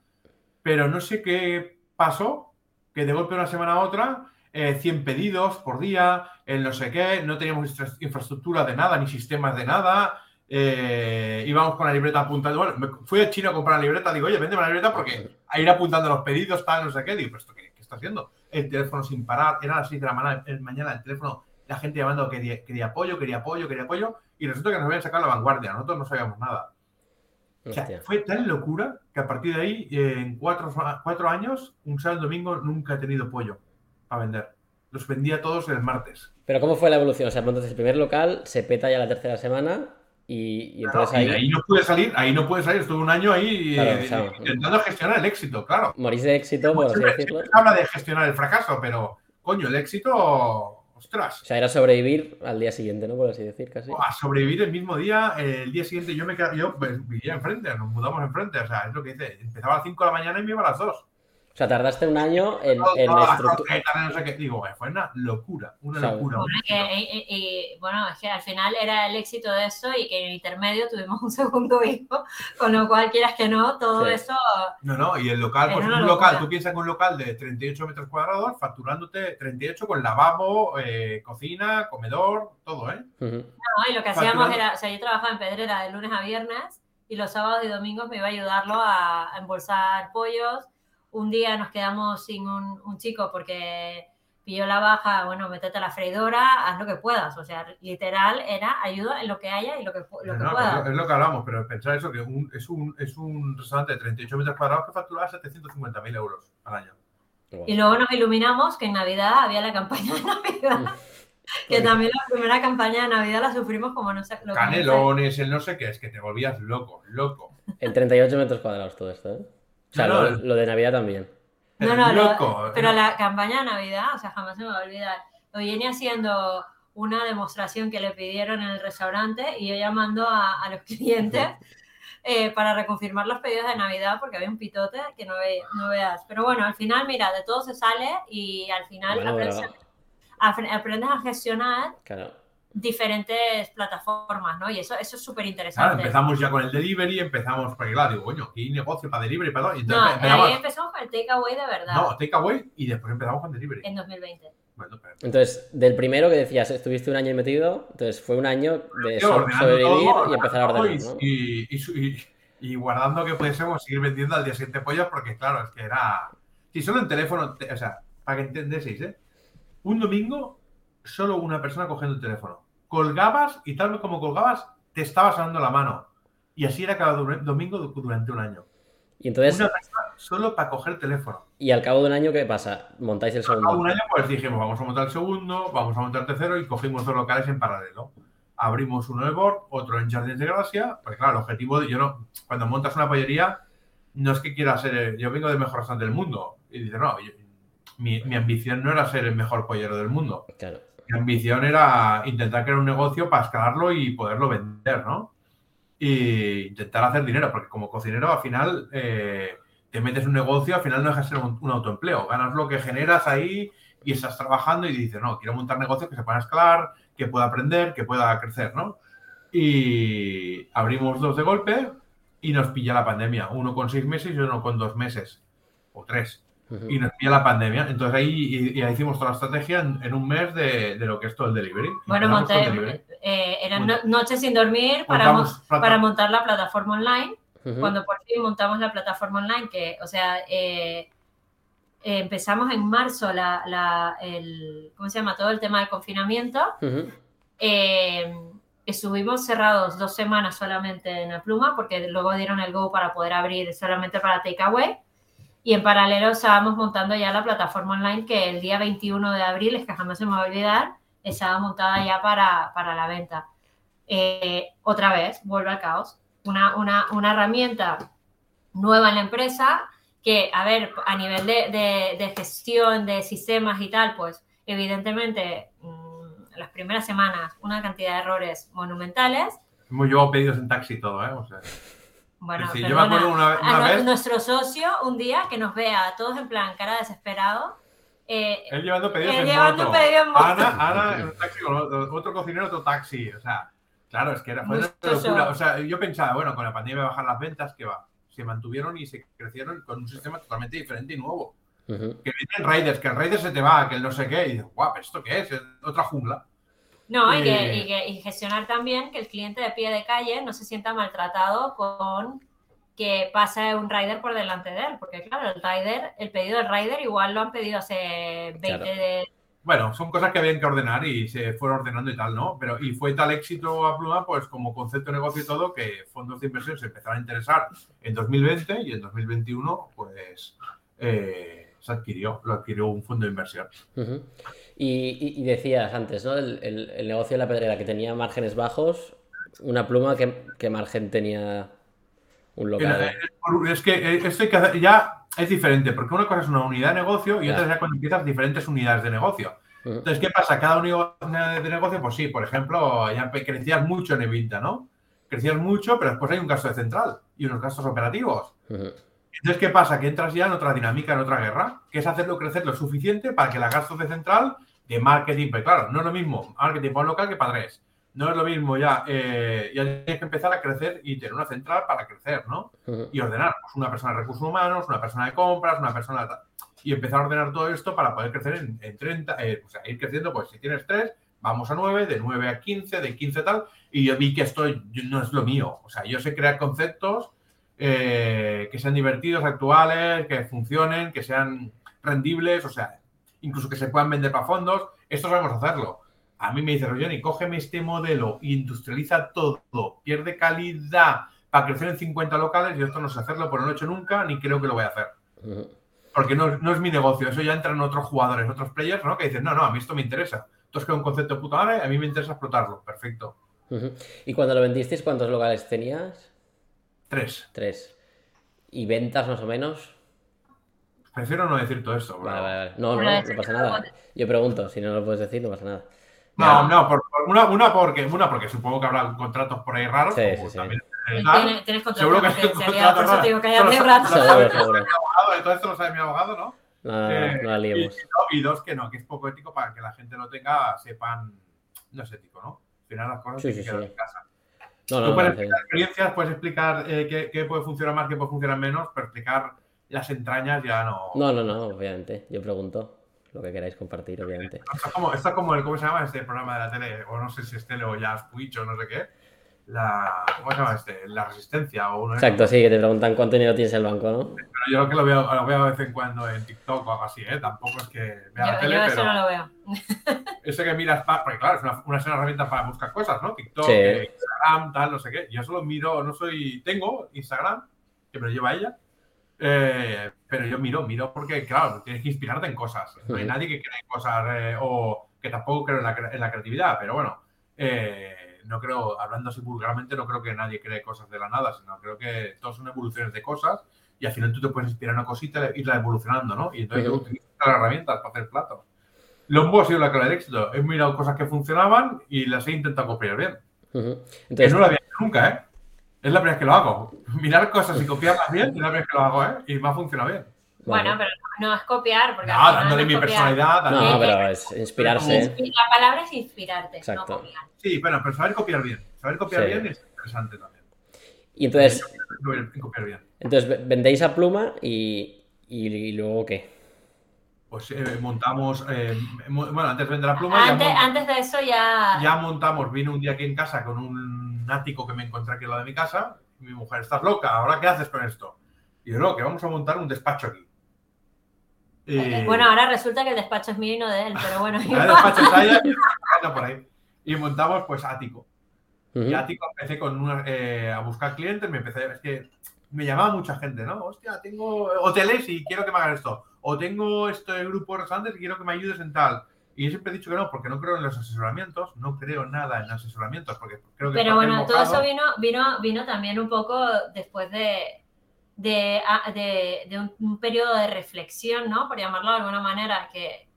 [SPEAKER 2] pero no sé qué pasó, que de golpe una semana a otra, eh, 100 pedidos por día, el no sé qué, no teníamos infra- infraestructura de nada, ni sistemas de nada, eh, íbamos con la libreta apuntando. Bueno, me fui a China a comprar la libreta, digo, oye, véndeme la libreta porque a ir apuntando los pedidos, tal, no sé qué. Digo, ¿pero esto qué, qué está haciendo? El teléfono sin parar, eran las 6 de la mañana, el- mañana el teléfono, la gente llamando quería, quería apoyo, quería apoyo, quería apoyo. y resulta que nos habían sacado la vanguardia, nosotros no sabíamos nada. O sea, fue tan locura que a partir de ahí, eh, en cuatro, cuatro años, un sábado y domingo nunca he tenido pollo a vender. Los vendía todos el martes.
[SPEAKER 1] Pero ¿cómo fue la evolución? O sea, entonces el primer local se peta ya la tercera semana y, y entonces ahí
[SPEAKER 2] ahí no pude salir, ahí no pude salir, estuve un año ahí
[SPEAKER 1] Claro,
[SPEAKER 2] eh, intentando gestionar el éxito, claro.
[SPEAKER 1] morís de éxito, por así decirlo.
[SPEAKER 2] habla de gestionar el fracaso, pero coño, el éxito, ostras.
[SPEAKER 1] O sea, era sobrevivir al día siguiente, ¿no? Por así decir, casi.
[SPEAKER 2] A sobrevivir el mismo día, eh, el día siguiente yo me quedaba, yo pues, vivía enfrente, nos mudamos enfrente, o sea, es lo que dice, empezaba a las 5 de la mañana y me iba a las 2.
[SPEAKER 1] O sea, tardaste un año en,
[SPEAKER 2] Todo-
[SPEAKER 1] en estructurar.
[SPEAKER 2] croquetas, no sé qué. Digo, eh, fue una locura, una
[SPEAKER 1] Sabe.
[SPEAKER 2] locura.
[SPEAKER 3] Bueno, que- y, y- y, bueno, es que al final era el éxito de eso y que en el intermedio tuvimos un segundo hijo, con lo cual quieras que no, todo
[SPEAKER 1] Sí.
[SPEAKER 3] eso
[SPEAKER 2] No, no, y el local,
[SPEAKER 3] Es
[SPEAKER 2] pues un
[SPEAKER 3] locura.
[SPEAKER 2] local, tú piensas que un local de 38 metros cuadrados, facturándote 38 con lavabo, eh, cocina, comedor, todo, ¿eh?
[SPEAKER 1] Ujú.
[SPEAKER 3] No, y lo que hacíamos
[SPEAKER 2] Facturando.
[SPEAKER 3] era, o sea, yo trabajaba en Pedrera de lunes a viernes y los sábados y domingos me iba a ayudarlo a, a embolsar pollos. Un día nos quedamos sin un, un chico porque pilló la baja, bueno, métete a la freidora, haz lo que puedas. O sea, literal era ayuda en lo que haya y lo que, lo
[SPEAKER 2] No,
[SPEAKER 3] que
[SPEAKER 2] no,
[SPEAKER 3] puedas.
[SPEAKER 2] es, lo, que hablamos, pero pensar eso, que un- es, un, es un restaurante de 38 metros cuadrados que facturaba 750.000 euros al año.
[SPEAKER 3] Y luego nos iluminamos que en Navidad había la campaña de Navidad, que también la primera campaña de Navidad la sufrimos como no sé. lo que no sé.
[SPEAKER 2] Canelones, el no sé qué, es que te volvías loco, loco.
[SPEAKER 1] En 38 metros cuadrados todo esto, ¿eh? O sea,
[SPEAKER 2] No,
[SPEAKER 1] lo, lo de Navidad también.
[SPEAKER 3] No, no, lo-
[SPEAKER 2] loco.
[SPEAKER 3] pero la campaña de Navidad, o sea, jamás se me va a olvidar. Lo viene haciendo una demostración que le pidieron en el restaurante y yo llamando a, a los clientes eh, para reconfirmar los pedidos de Navidad porque había un pitote que no, ve- no veas. Pero bueno, al final, mira, de todo se sale y al final
[SPEAKER 1] Bueno,
[SPEAKER 3] aprendes, aprendes a gestionar
[SPEAKER 1] Claro.
[SPEAKER 3] Diferentes plataformas, ¿no? Y eso, eso es súper
[SPEAKER 2] Claro,
[SPEAKER 3] interesante.
[SPEAKER 2] empezamos ya con el delivery, empezamos, porque claro, digo, coño, aquí hay negocio para delivery, para todo. Y
[SPEAKER 3] no,
[SPEAKER 2] entonces empezamos,
[SPEAKER 3] ahí empezamos con el takeaway de verdad
[SPEAKER 2] no, takeaway y después empezamos con delivery.
[SPEAKER 3] en 2020.
[SPEAKER 2] Bueno, pero-
[SPEAKER 1] Entonces, del primero que decías, estuviste un año metido, entonces fue un año de so- sobrevivir
[SPEAKER 2] todo,
[SPEAKER 1] y empezar a ordenar,
[SPEAKER 2] todo
[SPEAKER 1] ¿no?
[SPEAKER 2] y, y, su- y- y guardando que pudiésemos seguir vendiendo al día siguiente pollos, porque claro, es que era. Si solo en teléfono, te- o sea, para que entendéis, ¿eh? Un domingo, solo una persona cogiendo el teléfono. Colgabas y tal vez como colgabas, te estaba sonando la mano. Y así era cada domingo du- durante un año.
[SPEAKER 1] Y entonces,
[SPEAKER 2] Una solo para coger el teléfono.
[SPEAKER 1] y al cabo de un año, ¿qué pasa? Montáis el
[SPEAKER 2] A un
[SPEAKER 1] segundo.
[SPEAKER 2] año, pues dijimos, vamos a montar el segundo, vamos a montar el tercero y cogimos dos locales en paralelo. Abrimos uno de Bord, otro en Jardines de Gracia, porque claro, el objetivo, de- yo no, cuando montas una pollería, no es que quiera ser, yo vengo del mejor restaurante del mundo. Y dice, no, yo- mi, mi ambición no era ser el mejor pollero del mundo.
[SPEAKER 1] Claro.
[SPEAKER 2] Mi ambición era intentar crear un negocio para escalarlo y poderlo vender, ¿no? Y intentar hacer dinero, porque como cocinero al final eh, te metes un negocio, al final no dejas de ser un, un autoempleo. Ganas lo que generas ahí y estás trabajando y dices, no, quiero montar negocios que se puedan escalar, que pueda aprender, que pueda crecer, ¿no? Y abrimos dos de golpe y nos pilla la pandemia. Uno con seis meses y uno con dos meses o tres
[SPEAKER 1] Ujú.
[SPEAKER 2] y nos pilla la pandemia. Entonces ahí y, y ahí hicimos toda la estrategia en, en un mes de, de lo que es todo el delivery.
[SPEAKER 3] Bueno, monté,
[SPEAKER 2] delivery.
[SPEAKER 3] eh, eran no- noches sin dormir para, para montar la plataforma online.
[SPEAKER 1] Ujú.
[SPEAKER 3] Cuando por fin montamos la plataforma online, que, o sea, eh, eh, empezamos en marzo la, la- el, ¿cómo se llama? Todo el tema del confinamiento.
[SPEAKER 1] Ujú.
[SPEAKER 3] Eh, estuvimos cerrados dos semanas solamente en la pluma porque luego dieron el go para poder abrir solamente para takeaway. Y en paralelo estábamos montando ya la plataforma online que el día 21 de abril, es que jamás se me va a olvidar, estaba montada ya para, para la venta. Eh, otra vez, vuelve al caos. Una, una, una herramienta nueva en la empresa que, a ver, a nivel de, de- de gestión de sistemas y tal, pues evidentemente mm, las primeras semanas una cantidad de errores monumentales.
[SPEAKER 2] Hemos llevado pedidos en taxi todo, ¿eh? O sea,
[SPEAKER 3] Bueno,
[SPEAKER 2] sí, yo me
[SPEAKER 3] perdona,
[SPEAKER 2] acuerdo una,
[SPEAKER 3] a
[SPEAKER 2] una
[SPEAKER 3] no-
[SPEAKER 2] vez,
[SPEAKER 3] nuestro socio un día que nos vea a todos en plan cara desesperado. eh,
[SPEAKER 2] él llevando pedidos
[SPEAKER 3] él
[SPEAKER 2] en
[SPEAKER 3] llevando
[SPEAKER 2] moto.
[SPEAKER 3] pedidos en moto.
[SPEAKER 2] Ana, Ana en un taxi con otro, otro cocinero, otro taxi. O sea, claro, es que era fue una locura. O sea, yo pensaba, bueno, con la pandemia bajar las ventas, que va? Se mantuvieron y se crecieron con un sistema totalmente diferente y nuevo. Que vienen Raiders, que el Raider se te va, que el no sé qué, y dices, guau, ¿pero ¿esto qué es? Es otra jungla.
[SPEAKER 3] No, y, que,
[SPEAKER 2] Eh.
[SPEAKER 3] y que- y gestionar también que el cliente de pie de calle no se sienta maltratado con que pase un rider por delante de él, porque claro, el rider, el pedido del rider igual lo han pedido hace 20,
[SPEAKER 1] Claro.
[SPEAKER 3] de-
[SPEAKER 2] bueno, son cosas que habían que ordenar y se fueron ordenando y tal, ¿no? Pero, y fue tal éxito a Pluma, pues como concepto de negocio y todo, que fondos de inversión se empezaron a interesar en 2020 y en 2021, pues eh, se adquirió, lo adquirió un fondo de inversión.
[SPEAKER 1] y, decías antes, ¿no? El, negocio de la pedrera que tenía márgenes bajos, una pluma, ¿qué, margen tenía un local?
[SPEAKER 2] Es que esto ya es diferente, porque una cosa es una unidad de negocio y otra es cuando empiezas diferentes unidades de negocio. Entonces, ¿qué pasa? Cada unidad de negocio, pues sí, por ejemplo, ya crecías mucho en Evita, ¿no? Crecías mucho, pero después hay un gasto de central y unos gastos operativos. Entonces, ¿qué pasa? Que entras ya en otra dinámica, en otra guerra, que es hacerlo crecer lo suficiente para que los gastos de central, de marketing, pues claro, no es lo mismo marketing para un local que para tres. No es lo mismo ya, eh, ya tienes que empezar a crecer y tener una central para crecer, ¿no? Y ordenar, pues una persona de recursos humanos, una persona de compras, una persona de... Y empezar a ordenar todo esto para poder crecer en, 30, eh, o sea, ir creciendo, pues si tienes tres, vamos a 9, de 9 a 15, de 15 tal, y yo vi que esto no es lo mío, o sea, yo sé crear conceptos eh, que sean divertidos, actuales, que funcionen, que sean rendibles, o sea, incluso que se puedan vender para fondos, esto sabemos hacerlo a mí me dice, Johnny, cógeme este modelo, industrializa todo, pierde calidad para crecer en 50 locales y esto no sé hacerlo, por no lo he hecho nunca, ni creo que lo voy a hacer. Porque no, es mi negocio, eso ya entran otros jugadores, otros players, ¿no? Que dicen, no, no, a mí esto me interesa. Has creado un concepto de puta madre, a mí me interesa explotarlo. Perfecto.
[SPEAKER 1] ¿Y cuando lo vendisteis, cuántos locales tenías?
[SPEAKER 2] Tres.
[SPEAKER 1] Tres. ¿Y ventas más o menos?
[SPEAKER 2] Prefiero no decir todo esto.
[SPEAKER 1] Vale, vale, No, no, no pasa nada. Yo pregunto, si no lo puedes decir, no pasa nada.
[SPEAKER 2] No, no, por, una, una, porque, una porque supongo que habrá contratos por ahí raros.
[SPEAKER 1] Sí, sí, sí.
[SPEAKER 3] ¿Tienes, tienes contratos seguro que hay contratos eso te digo que hay.
[SPEAKER 2] Todo esto lo sabe mi abogado, ¿no?
[SPEAKER 1] No, eh, no, no
[SPEAKER 2] y, y, dos, que no, que es poco ético para que la gente lo tenga, sepan, no es ético, ¿no? Al final las cosas
[SPEAKER 1] sí,
[SPEAKER 2] se
[SPEAKER 1] quedan
[SPEAKER 2] en casa. No, no, Tú puedes explicar experiencias, puedes explicar eh, qué, qué, puede funcionar más, qué puede funcionar menos, pero explicar las entrañas ya no.
[SPEAKER 1] No, no, no, obviamente. Yo pregunto lo que queráis compartir, obviamente.
[SPEAKER 2] Está como, está como el, ¿cómo se llama este programa de la tele? O no sé si es tele o ya es Twitch o no sé qué. La, ¿Cómo se llama este? La resistencia o uno
[SPEAKER 1] Exacto, sí, que te preguntan cuánto dinero tienes en el banco, ¿no?
[SPEAKER 2] Pero yo que lo veo, lo veo de vez en cuando en TikTok o algo así, ¿eh? Tampoco es que vea
[SPEAKER 3] yo,
[SPEAKER 2] la tele,
[SPEAKER 3] yo
[SPEAKER 2] eso
[SPEAKER 3] no lo veo.
[SPEAKER 2] Ese que miras, para, porque claro, es una, una herramienta para buscar cosas, ¿no? TikTok, eh, Instagram, tal, no sé qué. Yo solo miro, no soy, tengo Instagram, que me lo lleva ella, eh, pero yo miro, miro porque, claro, tienes que inspirarte en cosas. No hay nadie que cree en cosas eh, o que tampoco creo en la, en la creatividad, pero bueno, eh, no creo, hablando así vulgarmente, no creo que nadie cree cosas de la nada, sino creo que todos son evoluciones de cosas y al final tú te puedes inspirar una cosita e irla evolucionando, ¿no? Y entonces yo utilizo las herramientas para hacer platos. Lombo ha sido la clave del éxito. He mirado cosas que funcionaban y las he intentado copiar bien. Entonces, no lo había hecho nunca, ¿eh? Es la primera vez que lo hago. Mirar cosas y copiarlas bien es la primera vez que lo hago, ¿eh? Y me ha funcionado bien.
[SPEAKER 3] Bueno, pero no es copiar. Porque
[SPEAKER 2] no, dándole mi personalidad.
[SPEAKER 1] No, pero es inspirarse.
[SPEAKER 3] La palabra es inspirarte,
[SPEAKER 1] Exacto.
[SPEAKER 3] no copiar.
[SPEAKER 2] Sí, bueno, pero saber copiar bien. Saber copiar bien es interesante también.
[SPEAKER 1] Y entonces.
[SPEAKER 2] Copiar bien.
[SPEAKER 1] Entonces, vendéis a pluma y, y, luego qué?
[SPEAKER 2] Pues eh, montamos. Eh, bueno, antes de vender a pluma.
[SPEAKER 3] Antes, antes de eso ya.
[SPEAKER 2] Ya montamos. Vine un día aquí en casa con un ático que me encontré aquí al lado de mi casa. Y mi mujer, ¿estás loca? ¿Ahora qué haces con esto? Y yo, no, que vamos a montar un despacho aquí.
[SPEAKER 3] Bueno, ahora resulta que el despacho es mío y no de él, pero bueno.
[SPEAKER 2] el despacho está por ahí. Y montamos, pues, ático. Y ático empecé con eh, a buscar clientes, me empecé, es que me llamaba mucha gente, ¿no? Hostia, tengo hoteles y quiero que me hagan esto. O tengo este grupo de restaurantes y quiero que me ayudes en tal. Y yo siempre he dicho que no, porque no creo en los asesoramientos, no creo nada en los asesoramientos, porque creo que...
[SPEAKER 3] Pero bueno, todo eso vino, vino, vino también un poco después de, de, ah, de, un, periodo de reflexión, ¿no? Por llamarlo de alguna manera, que,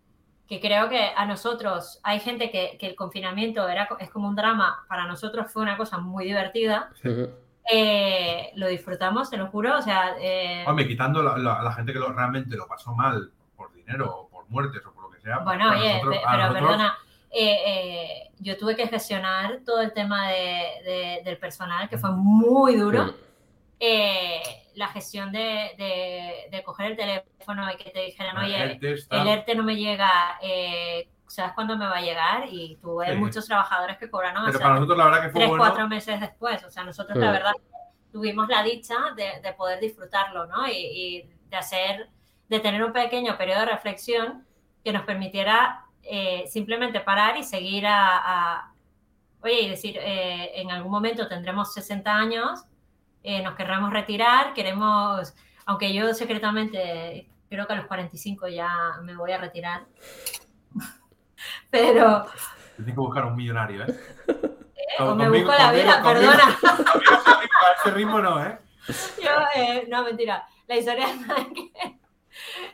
[SPEAKER 3] que creo que a nosotros, hay gente que, que, el confinamiento era, es como un drama, para nosotros fue una cosa muy divertida. Eh, lo disfrutamos, te lo juro, o sea... Eh...
[SPEAKER 2] Hombre, quitando a la, gente que lo, realmente lo pasó mal por dinero o por muertes o
[SPEAKER 3] bueno, oye, pero perdona, eh, eh, yo tuve que gestionar todo el tema de, del personal, que fue muy duro. Eh, la gestión de, de, coger el teléfono y que te dijeran, oye, el ERTE no me llega, ¿sabes cuándo me va a llegar? Y tuve muchos trabajadores que cobraron
[SPEAKER 2] Pero para nosotros la verdad que fue
[SPEAKER 3] tres, cuatro meses después. O sea, nosotros la verdad tuvimos la dicha de, poder disfrutarlo, ¿no? Y, y, de hacer, de tener un pequeño periodo de reflexión que nos permitiera eh, simplemente parar y seguir a, oye, y decir, eh, en algún momento tendremos 60 años, eh, nos querremos retirar, queremos, aunque yo secretamente creo que a los 45 ya me voy a retirar, pero...
[SPEAKER 2] Tienes que buscar un millonario, ¿eh?
[SPEAKER 3] o me busco la vida, perdona.
[SPEAKER 2] A ese ritmo no, ¿eh?
[SPEAKER 3] Yo, no, mentira. La historia es que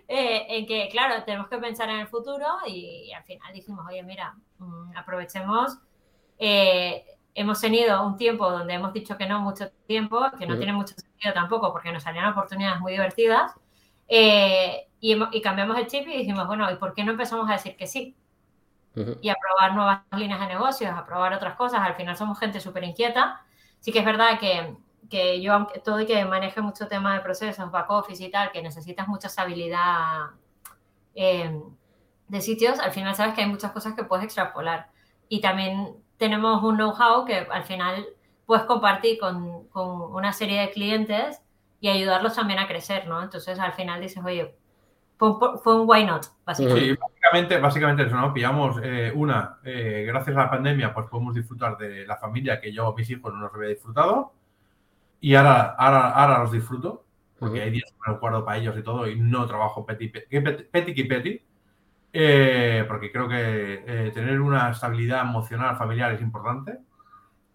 [SPEAKER 3] eh, en que, claro, tenemos que pensar en el futuro y, al final dijimos, oye, mira, mm, aprovechemos. Eh, hemos tenido un tiempo donde hemos dicho que no mucho tiempo, que no tiene mucho sentido tampoco porque nos salían oportunidades muy divertidas. Eh, y, cambiamos el chip y dijimos, bueno, ¿y por qué no empezamos a decir que sí? Y a probar nuevas líneas de negocios, a probar otras cosas. Al final somos gente súper inquieta. Sí que es verdad que que yo, todo y que maneje mucho tema de procesos, back office y tal, que necesitas mucha estabilidad eh, de sitios, al final sabes que hay muchas cosas que puedes extrapolar. Y también tenemos un know-how que al final puedes compartir con, con, una serie de clientes y ayudarlos también a crecer, ¿no? Entonces al final dices, oye, fue un, why not,
[SPEAKER 2] básicamente. Sí, básicamente, básicamente eso, ¿no? Pillamos eh, una, eh, gracias a la pandemia, pues podemos disfrutar de la familia que yo, mis hijos, no nos había disfrutado y ahora, ahora, ahora los disfruto, porque hay días que me lo guardo para ellos y todo, y no trabajo peti peti, peti, eh, porque creo que eh, tener una estabilidad emocional familiar es importante.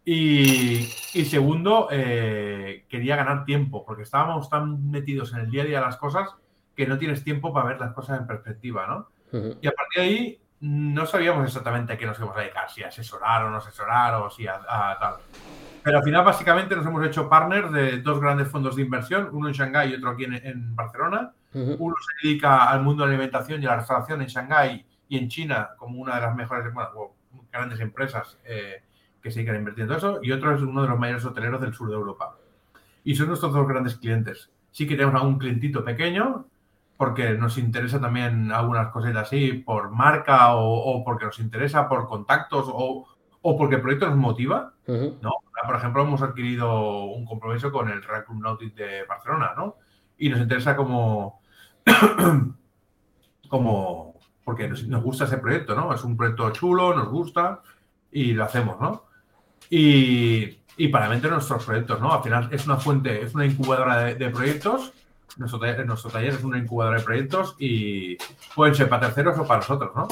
[SPEAKER 2] Y, segundo, eh, quería ganar tiempo, porque estábamos tan metidos en el día a día de las cosas que no tienes tiempo para ver las cosas en perspectiva, ¿no? Y a partir de ahí no sabíamos exactamente a qué nos íbamos a dedicar, si a asesorar o no asesorar o si a tal. Pero al final, básicamente, nos hemos hecho partners de dos grandes fondos de inversión, uno en Shanghái y otro aquí en, Barcelona. Uno se dedica al mundo de la alimentación y a la restauración en Shanghái y en China como una de las mejores, bueno, grandes empresas eh, que se dedican a invertir en todo eso. Y otro es uno de los mayores hoteleros del sur de Europa. Y son nuestros dos grandes clientes. Sí que tenemos algún clientito pequeño, porque nos interesa también algunas cositas así, por marca o, porque nos interesa por contactos o, o porque el proyecto nos motiva, ¿no? Por ejemplo, hemos adquirido un compromiso con el Real Club Nautic de Barcelona, ¿no? Y nos interesa como, como porque nos, gusta ese proyecto, ¿no? Es un proyecto chulo, nos gusta y lo hacemos, ¿no? Y, y para vender nuestros proyectos, ¿no? Al final es una fuente, es una incubadora de, proyectos. Nuestro, nuestro taller es una incubadora de proyectos y pueden ser para terceros o para nosotros, ¿no?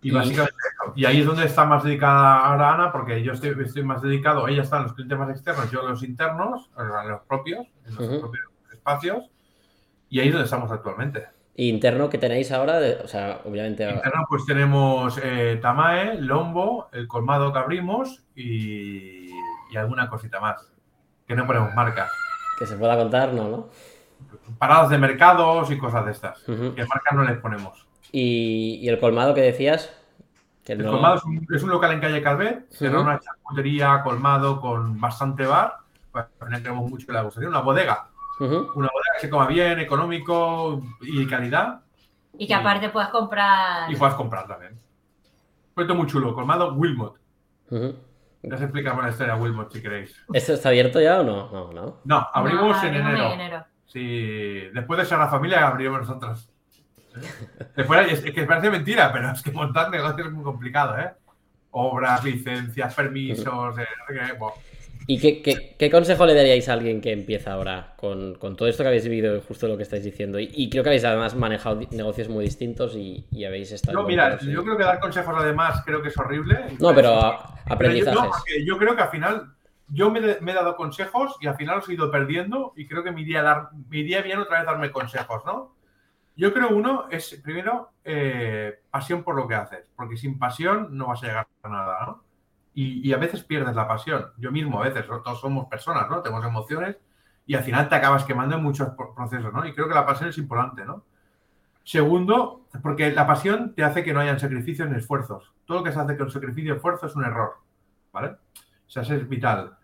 [SPEAKER 2] Y básicamente Y ahí es donde está más dedicada ahora Ana, porque yo estoy, estoy más dedicado, ella está en los clientes más externos, yo en los internos, en los propios, en los propios espacios, y ahí es donde estamos actualmente.
[SPEAKER 1] ¿Y interno que tenéis ahora? o sea, obviamente...
[SPEAKER 2] Interno pues tenemos eh, Tamae, Lombo, el colmado que abrimos y, y, alguna cosita más, que no ponemos marcas.
[SPEAKER 1] Que se pueda contar, ¿no? ¿no?
[SPEAKER 2] Paradas de mercados y cosas de estas, que marcas no les ponemos.
[SPEAKER 1] ¿Y, el colmado que decías?
[SPEAKER 2] el colmado es un, local en calle Calvet, será una charcutería colmado con bastante bar. Pues tenemos mucho que le gustaría. Una bodega. Una bodega que se coma bien, económico y calidad.
[SPEAKER 3] Y que aparte puedas comprar.
[SPEAKER 2] Y puedas comprar también. Cuento muy chulo, colmado Wilmot. Ya se explicamos la historia de Wilmot si queréis.
[SPEAKER 1] ¿Esto está abierto ya o no? No, no.
[SPEAKER 2] no abrimos en enero. enero. Sí, después de ser la familia abrimos nosotros es, que parece mentira, pero es que montar negocios es muy complicado, ¿eh? Obras, licencias, permisos. Eh,
[SPEAKER 1] ¿Y qué, consejo le daríais a alguien que empieza ahora con, todo esto que habéis vivido, justo lo que estáis diciendo? Y, creo que habéis además manejado negocios muy distintos y, habéis estado.
[SPEAKER 2] No, mira, yo creo que dar consejos además creo que es horrible.
[SPEAKER 1] No, pero aprendizajes.
[SPEAKER 2] yo, creo que al final yo me, he dado consejos y al final los he ido perdiendo y creo que me iría, dar, me iría bien otra vez darme consejos, ¿no? Yo creo uno es, primero, eh, pasión por lo que haces, porque sin pasión no vas a llegar a nada, ¿no? Y, a veces pierdes la pasión. Yo mismo a veces, todos somos personas, ¿no? Tenemos emociones y al final te acabas quemando en muchos procesos, ¿no? Y creo que la pasión es importante, ¿no? Segundo, porque la pasión te hace que no hayan sacrificios ni esfuerzos. Todo lo que se hace con sacrificio y esfuerzo es un error, ¿vale? O sea, es vital.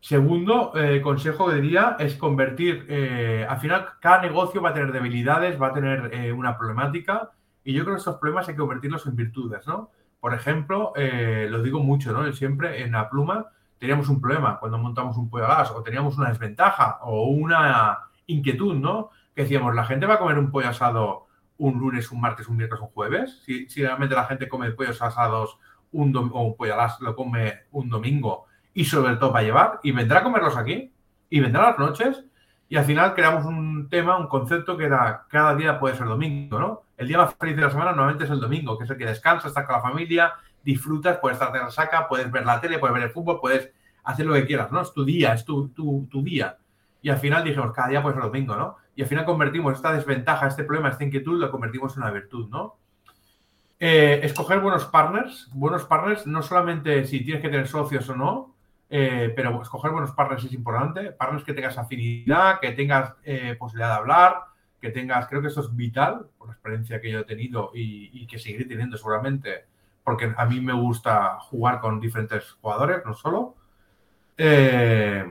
[SPEAKER 2] Segundo eh, consejo que diría es convertir, eh, al final cada negocio va a tener debilidades, va a tener eh, una problemática y yo creo que estos problemas hay que convertirlos en virtudes, ¿no? Por ejemplo, lo digo mucho, ¿no? Siempre en la pluma teníamos un problema cuando montamos un pollo a gas o teníamos una desventaja o una inquietud, ¿no? Que decíamos, la gente va a comer un pollo asado un lunes, un martes, un miércoles, un jueves. Si, si realmente la gente come pollos asados un o un pollo alas lo come un domingo y sobre todo para llevar, y vendrá a comerlos aquí, y vendrá a las noches, y al final creamos un tema, un concepto que era cada día puede ser domingo, ¿no? El día más feliz de la semana normalmente es el domingo, que es el que descansas, estás con la familia, disfrutas, puedes estar de resaca, puedes ver la tele, puedes ver el fútbol, puedes hacer lo que quieras, ¿no? Es tu día, es tu, tu, tu día. Y al final dijimos, cada día puede ser domingo, ¿no? Y al final convertimos esta desventaja, este problema, esta inquietud, lo convertimos en una virtud, ¿no? Eh, escoger buenos partners, buenos partners, no solamente si tienes que tener socios o no, eh, pero escoger buenos partners es importante, partners que tengas afinidad, que tengas eh, posibilidad de hablar, que tengas, creo que eso es vital, por la experiencia que yo he tenido y, que seguiré teniendo seguramente, porque a mí me gusta jugar con diferentes jugadores, no solo. Eh,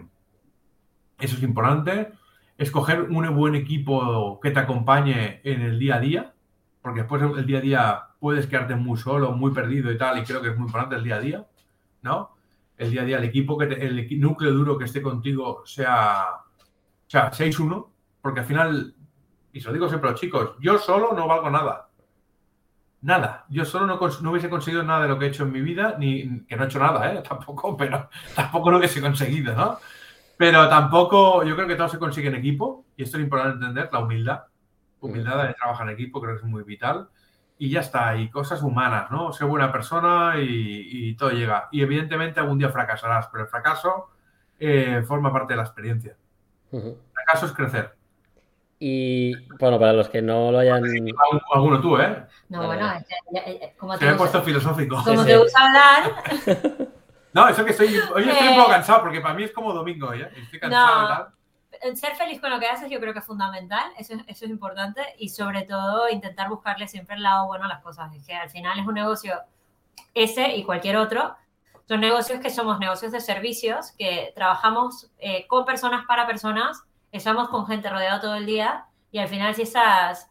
[SPEAKER 2] eso es importante. Escoger un buen equipo que te acompañe en el día a día, porque después el día a día puedes quedarte muy solo, muy perdido y tal, y creo que es muy importante el día a día, ¿no? El día a día, el equipo, que te- el núcleo duro que esté contigo sea, sea 6-1, porque al final, y se lo digo siempre a los chicos, yo solo no valgo nada. Nada. Yo solo no, no hubiese conseguido nada de lo que he hecho en mi vida, ni que no he hecho nada, ¿eh? Tampoco, pero tampoco lo hubiese conseguido, ¿no? Pero tampoco, yo creo que todo se consigue en equipo, y esto es importante entender, la humildad. Humildad de trabajar en equipo creo que es muy vital. Y ya está, y cosas humanas, ¿no? Ser buena persona y, y todo llega. Y evidentemente algún día fracasarás, pero el fracaso eh, forma parte de la experiencia. El fracaso es crecer.
[SPEAKER 1] Y bueno, para los que no lo hayan.
[SPEAKER 2] Alguno tú, ¿eh?
[SPEAKER 3] No, bueno, ya- ya- ya- como
[SPEAKER 2] Se
[SPEAKER 3] te
[SPEAKER 2] me ha
[SPEAKER 3] gusta,
[SPEAKER 2] puesto filosófico.
[SPEAKER 3] como
[SPEAKER 1] Sí,
[SPEAKER 3] te gusta hablar,
[SPEAKER 2] No, eso que estoy. Hoy estoy un
[SPEAKER 3] Eh.
[SPEAKER 2] poco cansado porque para mí es como domingo, ¿eh? Estoy cansado
[SPEAKER 3] No.
[SPEAKER 2] y tal.
[SPEAKER 3] Ser feliz con lo que haces yo creo que es fundamental, eso, es- eso es importante y sobre todo intentar buscarle siempre el lado bueno a las cosas, es que al final es un negocio, ese y cualquier otro, son negocios que somos negocios de servicios, que trabajamos eh, con personas para personas, estamos con gente rodeada todo el día y al final si estás,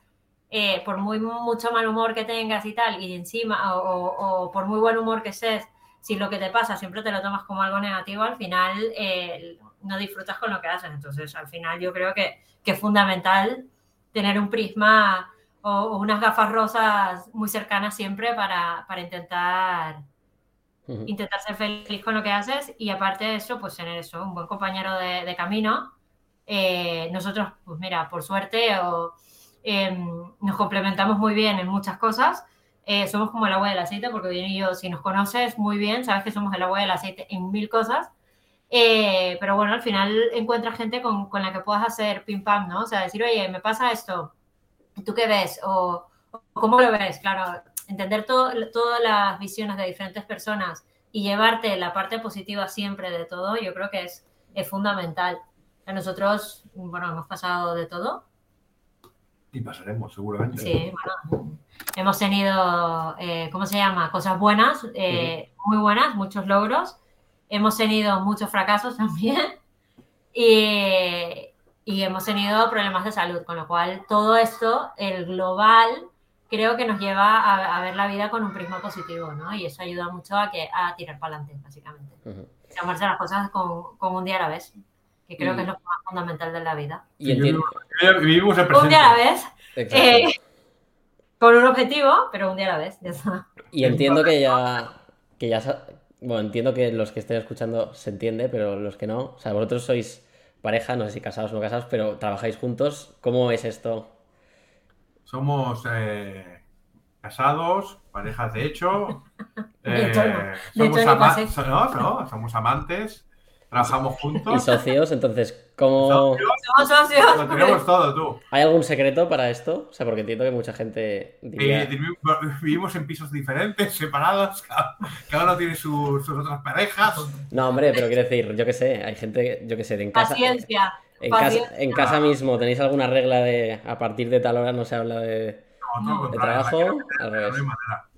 [SPEAKER 3] eh, por muy mucho mal humor que tengas y tal, y encima, o, o- o por muy buen humor que estés, si lo que te pasa siempre te lo tomas como algo negativo, al final eh, no disfrutas con lo que haces. Entonces, al final yo creo que, que es fundamental tener un prisma o, o unas gafas rosas muy cercanas siempre para, para intentar, intentar ser feliz con lo que haces y aparte de eso, pues tener eso, un buen compañero de, de camino. Eh, nosotros, pues mira, por suerte o, em, nos complementamos muy bien en muchas cosas. Eh, somos como el agua y el aceite, porque bien y yo, si nos conoces muy bien, sabes que somos el agua y el aceite en mil cosas. Eh, pero bueno, al final encuentras gente con, con la que puedas hacer pim pam, ¿no? O sea, decir, oye, me pasa esto, ¿tú qué ves? O, ¿cómo lo ves? Claro, entender todo- todas las visiones de diferentes personas y llevarte la parte positiva siempre de todo, yo creo que es, es fundamental. A nosotros, bueno, hemos pasado de todo.
[SPEAKER 2] Y pasaremos, seguramente.
[SPEAKER 3] Sí, bueno, hemos tenido, eh, ¿cómo se llama? Cosas buenas, eh, muy buenas, muchos logros. Hemos tenido muchos fracasos también. Y, y hemos tenido problemas de salud, con lo cual todo esto, el global, creo que nos lleva a, a ver la vida con un prisma positivo, ¿no? Y eso ayuda mucho a, que, a tirar para adelante, básicamente.
[SPEAKER 1] Ujú.
[SPEAKER 3] Tomarse las cosas con, con un día a la vez, que creo
[SPEAKER 1] Y-
[SPEAKER 3] que es lo más fundamental de la vida.
[SPEAKER 1] Y
[SPEAKER 2] vivo- Vivimos el
[SPEAKER 3] Un
[SPEAKER 2] presente.
[SPEAKER 3] día a la vez, eh, con un objetivo, pero un día a la vez, ya está.
[SPEAKER 1] Y entiendo que ya, que ya, bueno, entiendo que los que estén escuchando se entiende, pero los que no, o sea, vosotros sois pareja, no sé si casados o no casados, pero trabajáis juntos, ¿cómo es esto?
[SPEAKER 2] Somos eh, casados, parejas de hecho. Eh.
[SPEAKER 3] De
[SPEAKER 2] somos, ama- no, no, amantes, trabajamos
[SPEAKER 1] Y
[SPEAKER 2] juntos.
[SPEAKER 1] socios, entonces, ¿cómo...
[SPEAKER 3] Somos socios.
[SPEAKER 2] Lo tenemos todo, tú.
[SPEAKER 1] ¿Hay algún secreto para esto? O sea, porque entiendo que mucha gente diría...
[SPEAKER 2] vivimos en pisos diferentes, separados, cada, cada uno tiene su- sus otras parejas.
[SPEAKER 1] No, hombre, pero quiero decir, yo qué sé, hay gente, yo qué sé, en casa...
[SPEAKER 3] Paciencia.
[SPEAKER 1] En casa,
[SPEAKER 3] paciencia.
[SPEAKER 1] en casa mismo, ¿tenéis alguna regla de a partir de tal hora no se habla de,
[SPEAKER 2] No,
[SPEAKER 1] trabajo? Al revés.
[SPEAKER 2] manera.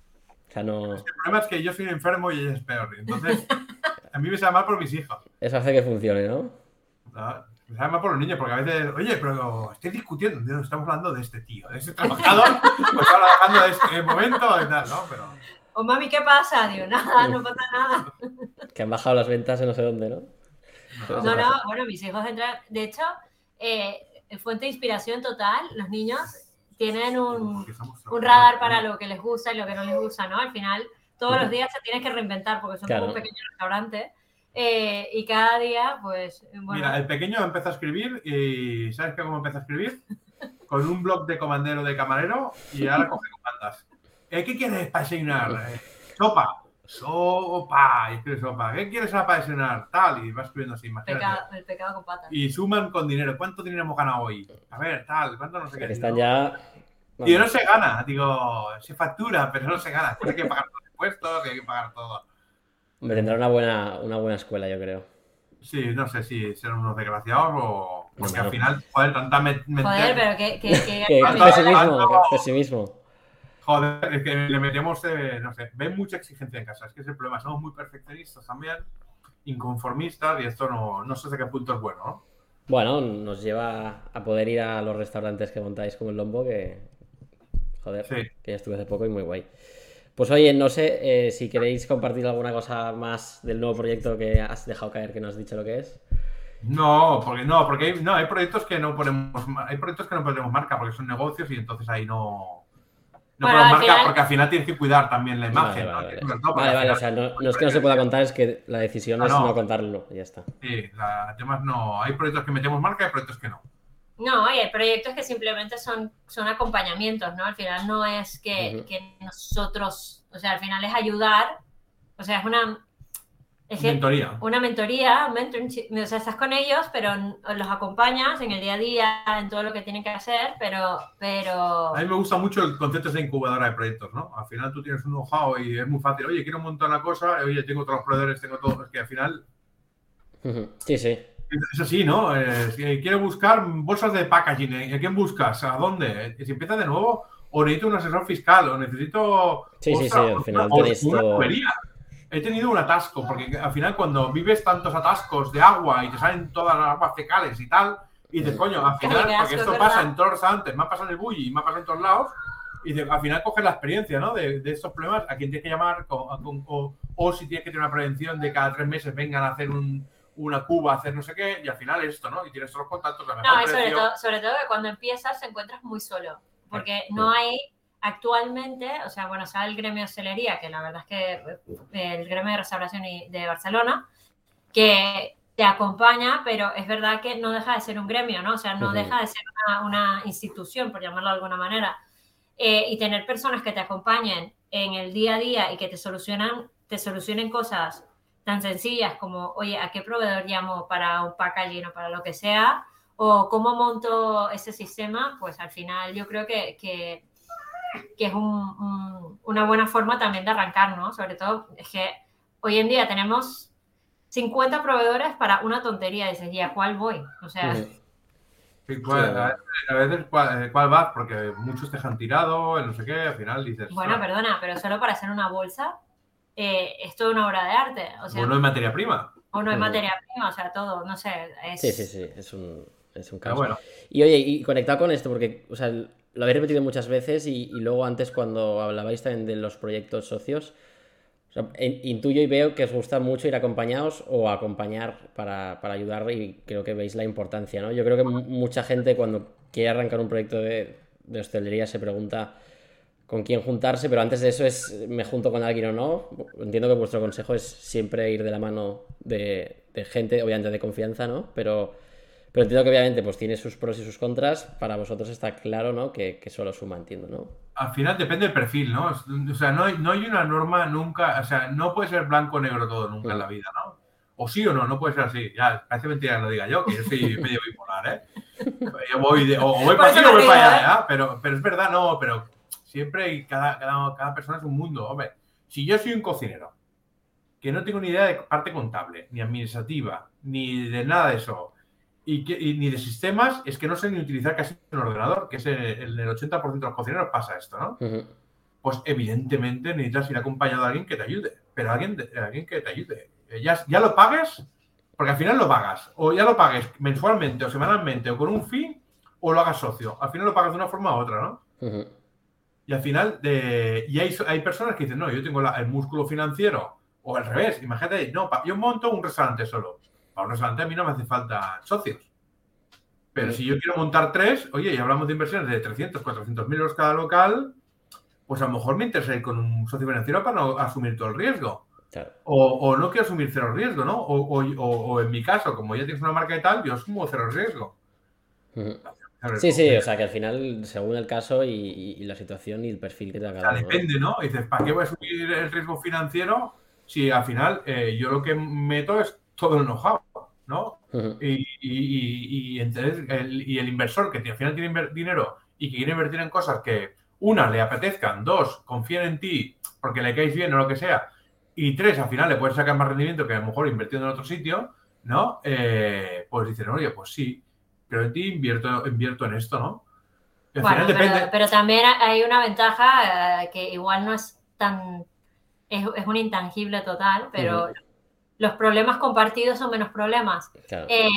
[SPEAKER 1] O sea, no...
[SPEAKER 2] El problema es que yo soy enfermo y ella es peor. Entonces, a mí me sabe mal por mis hijos.
[SPEAKER 1] Eso hace que funcione, ¿no?
[SPEAKER 2] ¿no? Me sabe mal por los niños, porque a veces, oye, pero estoy discutiendo, no, estamos hablando de este tío, de este trabajador, pues ahora dejando de este momento y tal, ¿no? Pero
[SPEAKER 3] O Oh, mami, ¿qué pasa? Digo, nada, no pasa nada.
[SPEAKER 1] Que han bajado las ventas en no sé dónde, ¿no?
[SPEAKER 2] no,
[SPEAKER 3] No, no, bueno, mis hijos entran. De hecho, eh, fuente de inspiración total, los niños tienen un, un radar para lo que les gusta y lo que no les gusta, ¿no? Al final, todos los días se tienen que reinventar porque son como un pequeño restaurante. Eh, y cada día, pues. Bueno.
[SPEAKER 2] Mira, el pequeño empieza a escribir y ¿sabes cómo empieza a escribir? Con un blog de comandero de camarero y ahora coge comandas. Eh, ¿Qué quieres para desayunar? Eh, sopa. Sopa. Y escribe sopa. ¿Qué quieres para desayunar? Tal. Y va escribiendo así.
[SPEAKER 3] Pecado, el pecado con patas.
[SPEAKER 2] Y suman con dinero. ¿Cuánto dinero hemos ganado hoy? A ver, tal. ¿Cuánto no sé qué?
[SPEAKER 1] Están ya.
[SPEAKER 2] Y no se gana. Digo, se factura, pero no se gana. Hay que pagar los impuestos, hay que pagar todo.
[SPEAKER 1] Me tendrá una buena, una buena escuela, yo creo.
[SPEAKER 2] Sí, no sé si serán unos desgraciados o. Porque al final, joder, tanta.
[SPEAKER 3] Joder, pero que. que, que...
[SPEAKER 1] que pesimismo, pesimismo.
[SPEAKER 2] Joder, es que le metemos, eh, no sé, ven mucha exigencia en casa. Es que es el problema. Somos muy perfeccionistas también, inconformistas, y esto no, no sé hasta qué punto es bueno, ¿no?
[SPEAKER 1] Bueno, nos lleva a poder ir a los restaurantes que montáis como el Lombo, que. Joder, que ya estuve hace poco y muy guay. Pues oye, no sé eh, si queréis compartir alguna cosa más del nuevo proyecto que has dejado caer, que no has dicho lo que es.
[SPEAKER 2] No, porque no, porque hay, no, hay proyectos que no ponemos, hay proyectos que no ponemos marca porque son negocios y entonces ahí no, no ponemos marca porque al final tienes que cuidar también la imagen.
[SPEAKER 1] Vale, vale, vale. o sea, no, es que no se pueda contar, es que la decisión es no contarlo, y ya está.
[SPEAKER 2] Sí, la, temas no, hay proyectos que metemos marca y hay proyectos que no.
[SPEAKER 3] No, hay proyectos que simplemente son, son acompañamientos, ¿no? Al final no es que, que nosotros, o sea, al final es ayudar, o sea, es una...
[SPEAKER 2] Es mentoría.
[SPEAKER 3] Una mentoría, un o sea, estás con ellos, pero los acompañas en el día a día, en todo lo que tienen que hacer, pero, pero...
[SPEAKER 2] A mí me gusta mucho el concepto de incubadora de proyectos, ¿no? Al final tú tienes un know-how y es muy fácil, oye, quiero montar una cosa, oye, tengo otros proveedores, tengo todo, es que al final...
[SPEAKER 1] Sí, sí.
[SPEAKER 2] Es así, ¿no? Eh, quiero buscar bolsas de packaging. ¿A quién buscas? ¿A dónde? Si empieza de nuevo, o necesito un asesor fiscal, o necesito.
[SPEAKER 1] Sí, sí, sí, al final una,
[SPEAKER 2] He tenido un atasco, porque al final, cuando vives tantos atascos de agua y te salen todas las aguas fecales y tal, y dices, coño, al final, porque esto pasa en todos los restaurantes, me ha pasado en el bully y me ha pasado en todos lados, y al final coges la experiencia, ¿no? De, estos problemas, a quien tienes que llamar, o, o si tienes que tener una prevención de cada tres meses vengan a hacer un una cuba, hacer no sé qué, y al final es esto, ¿no? Y tienes todos los contactos. La
[SPEAKER 3] no, y sobre todo, sobre todo que cuando empiezas te encuentras muy solo, porque no hay actualmente, o sea, bueno, sea el gremio de hostelería, que la verdad es que el gremio de restauración de Barcelona, que te acompaña, pero es verdad que no deja de ser un gremio, ¿no? O sea, no deja de ser una, institución, por llamarlo de alguna manera. Eh, y tener personas que te acompañen en el día a día y que te solucionan, te solucionen cosas tan sencillas como, oye, ¿a qué proveedor llamo para un packaging o para lo que sea? O cómo monto ese sistema, pues al final yo creo que, que, es una buena forma también de arrancar, ¿no? Sobre todo es que hoy en día tenemos 50 proveedores para una tontería. Dices, ¿y a cuál voy? O sea...
[SPEAKER 2] Sí, a veces cuál, cuál, vas, porque muchos te han tirado, no sé qué, al final dices...
[SPEAKER 3] Bueno, perdona, pero solo para hacer una bolsa eh, es toda una obra de arte. O, sea,
[SPEAKER 2] no hay materia prima.
[SPEAKER 3] O no hay materia prima, o sea, todo, no sé. Es...
[SPEAKER 1] Sí, sí, sí, es un, es un caso. Bueno. Y oye, y conectado con esto, porque o sea, lo habéis repetido muchas veces y, luego antes cuando hablabais también de los proyectos socios, intuyo y veo que os gusta mucho ir acompañados o acompañar para, para, ayudar y creo que veis la importancia, ¿no? Yo creo que mucha gente cuando quiere arrancar un proyecto de, de hostelería se pregunta con quién juntarse, pero antes de eso es me junto con alguien o no. Entiendo que vuestro consejo es siempre ir de la mano de, gente, obviamente de confianza, ¿no? Pero, pero entiendo que obviamente pues tiene sus pros y sus contras. Para vosotros está claro, ¿no? Que, solo suma, entiendo, ¿no?
[SPEAKER 2] Al final depende del perfil, ¿no? O sea, no hay, no hay una norma nunca, o sea, no puede ser blanco o negro todo nunca en la vida, ¿no? O sí o no, no puede ser así. Ya, parece mentira que lo diga yo, que yo soy medio bipolar, ¿eh? Yo voy de, o, voy para aquí o voy para allá, ¿eh? Pero, pero es verdad, no, pero Siempre cada, cada, persona es un mundo. Hombre, si yo soy un cocinero que no tengo ni idea de parte contable, ni administrativa, ni de nada de eso, y, ni de sistemas, es que no sé ni utilizar casi un ordenador, que es el, el 80% de los cocineros pasa esto, ¿no? Pues evidentemente necesitas ir acompañado de alguien que te ayude, pero alguien, alguien que te ayude. Eh, ya, ya lo pagues, porque al final lo pagas, o ya lo pagues mensualmente o semanalmente o con un fin, o lo hagas socio. Al final lo pagas de una forma u otra, ¿no? Y al final, de, y hay, hay personas que dicen, no, yo tengo el músculo financiero, o al revés, imagínate, no, yo monto un restaurante solo. Para un restaurante a mí no me hace falta socios. Pero si yo quiero montar tres, oye, y hablamos de inversiones de 300, 400 mil euros cada local, pues a lo mejor me interesa ir con un socio financiero para no asumir todo el riesgo. O, no quiero asumir cero riesgo, ¿no? O, en mi caso, como ya tienes una marca y tal, yo asumo cero riesgo.
[SPEAKER 1] Sí, sí, o sea que al final, según el caso y, la situación y el perfil que te
[SPEAKER 2] haga. O depende, ¿no? dices, ¿para qué voy a asumir el riesgo financiero si al final eh, yo lo que meto es todo el know-how, ¿no? y, entonces, el, y el inversor que al final tiene dinero y que quiere invertir en cosas que, una, le apetezcan, dos, confían en ti porque le caes bien o lo que sea, y tres, al final le puedes sacar más rendimiento que a lo mejor invirtiendo en otro sitio, ¿no? Eh, pues dicen, oye, pues sí, pero en ti invierto, invierto en esto, ¿no?
[SPEAKER 3] bueno, pero, también hay una ventaja eh, que igual no es tan, es, un intangible total, pero los problemas compartidos son menos problemas. Eh,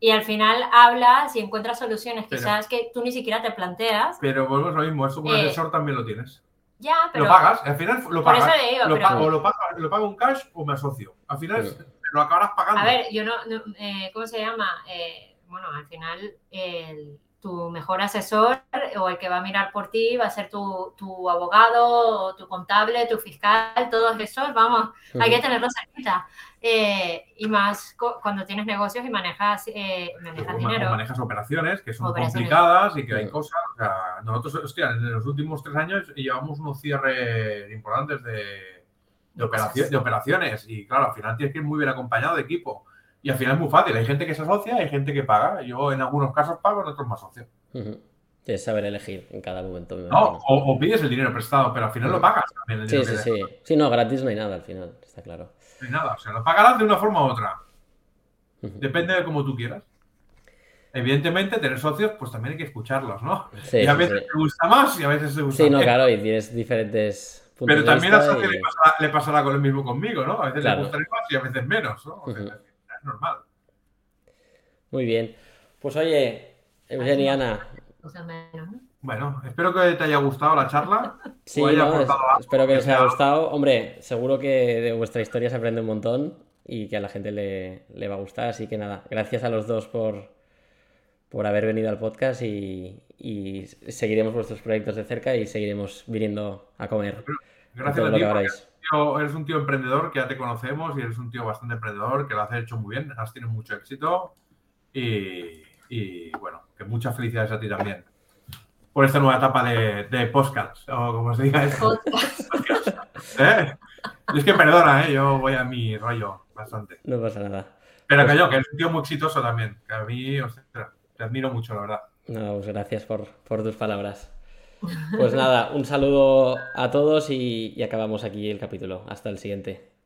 [SPEAKER 3] y al final hablas y encuentras soluciones que sabes que tú ni siquiera te planteas.
[SPEAKER 2] Pero volvemos a lo mismo, eso con el asesor también lo tienes.
[SPEAKER 3] Ya, pero.
[SPEAKER 2] Lo pagas, al final lo pagas. lo pago, o lo pago, un cash o me asocio. Al final lo acabarás pagando.
[SPEAKER 3] A ver, yo no. eh, ¿Cómo se llama? Eh, bueno, al final el tu mejor asesor o el que va a mirar por ti va a ser tu, tu abogado, tu contable, tu fiscal, todos esos, vamos, hay que tenerlos cerquita. Eh, y más cuando tienes negocios y manejas, eh, manejas dinero.
[SPEAKER 2] Manejas operaciones que son complicadas y que hay cosas. O sea, nosotros, hostia, en los últimos tres años llevamos unos cierres importantes de, de, de operaciones y claro, al final tienes que ir muy bien acompañado de equipo. Y al final es muy fácil. Hay gente que se asocia, hay gente que paga. Yo en algunos casos pago, en otros me asocio.
[SPEAKER 1] Tienes saber elegir en cada momento.
[SPEAKER 2] No, o, pides el dinero prestado, pero al final lo pagas también.
[SPEAKER 1] sí, sí, sí. Sí, no, gratis no hay nada al final, está claro.
[SPEAKER 2] No hay nada, o sea, lo pagarás de una forma u otra. Depende de cómo tú quieras. Evidentemente, tener socios, pues también hay que escucharlos, ¿no? Sí, y a veces te gusta más y a veces te gusta
[SPEAKER 1] Sí, no, claro, y tienes diferentes
[SPEAKER 2] puntos Pero también a socio le, pasará, con lo mismo conmigo, ¿no? A veces le gustaría más y a veces menos, ¿no? Normal.
[SPEAKER 1] Muy bien. Pues oye, Eugenia
[SPEAKER 2] Bueno, espero que te haya gustado la charla.
[SPEAKER 1] Sí, espero que les haya gustado. Hombre, seguro que de vuestra historia se aprende un montón y que a la gente le, va a gustar. Así que nada, gracias a los dos por, por haber venido al podcast y, seguiremos vuestros proyectos de cerca y seguiremos viniendo a comer.
[SPEAKER 2] Gracias a ti eres un tío emprendedor que ya te conocemos y eres un tío bastante emprendedor que lo has hecho muy bien, has tenido mucho éxito y, bueno, que muchas felicidades a ti también por esta nueva etapa de, de podcast, o como se diga eso. ¿Eh? Es que perdona, ¿eh? yo voy a mi rollo bastante.
[SPEAKER 1] No pasa nada.
[SPEAKER 2] Pero que pues yo, que eres un tío muy exitoso también, que a mí, te admiro mucho, la verdad.
[SPEAKER 1] No, pues gracias por, por tus palabras. Pues nada, un saludo a todos y, acabamos aquí el capítulo. Hasta el siguiente.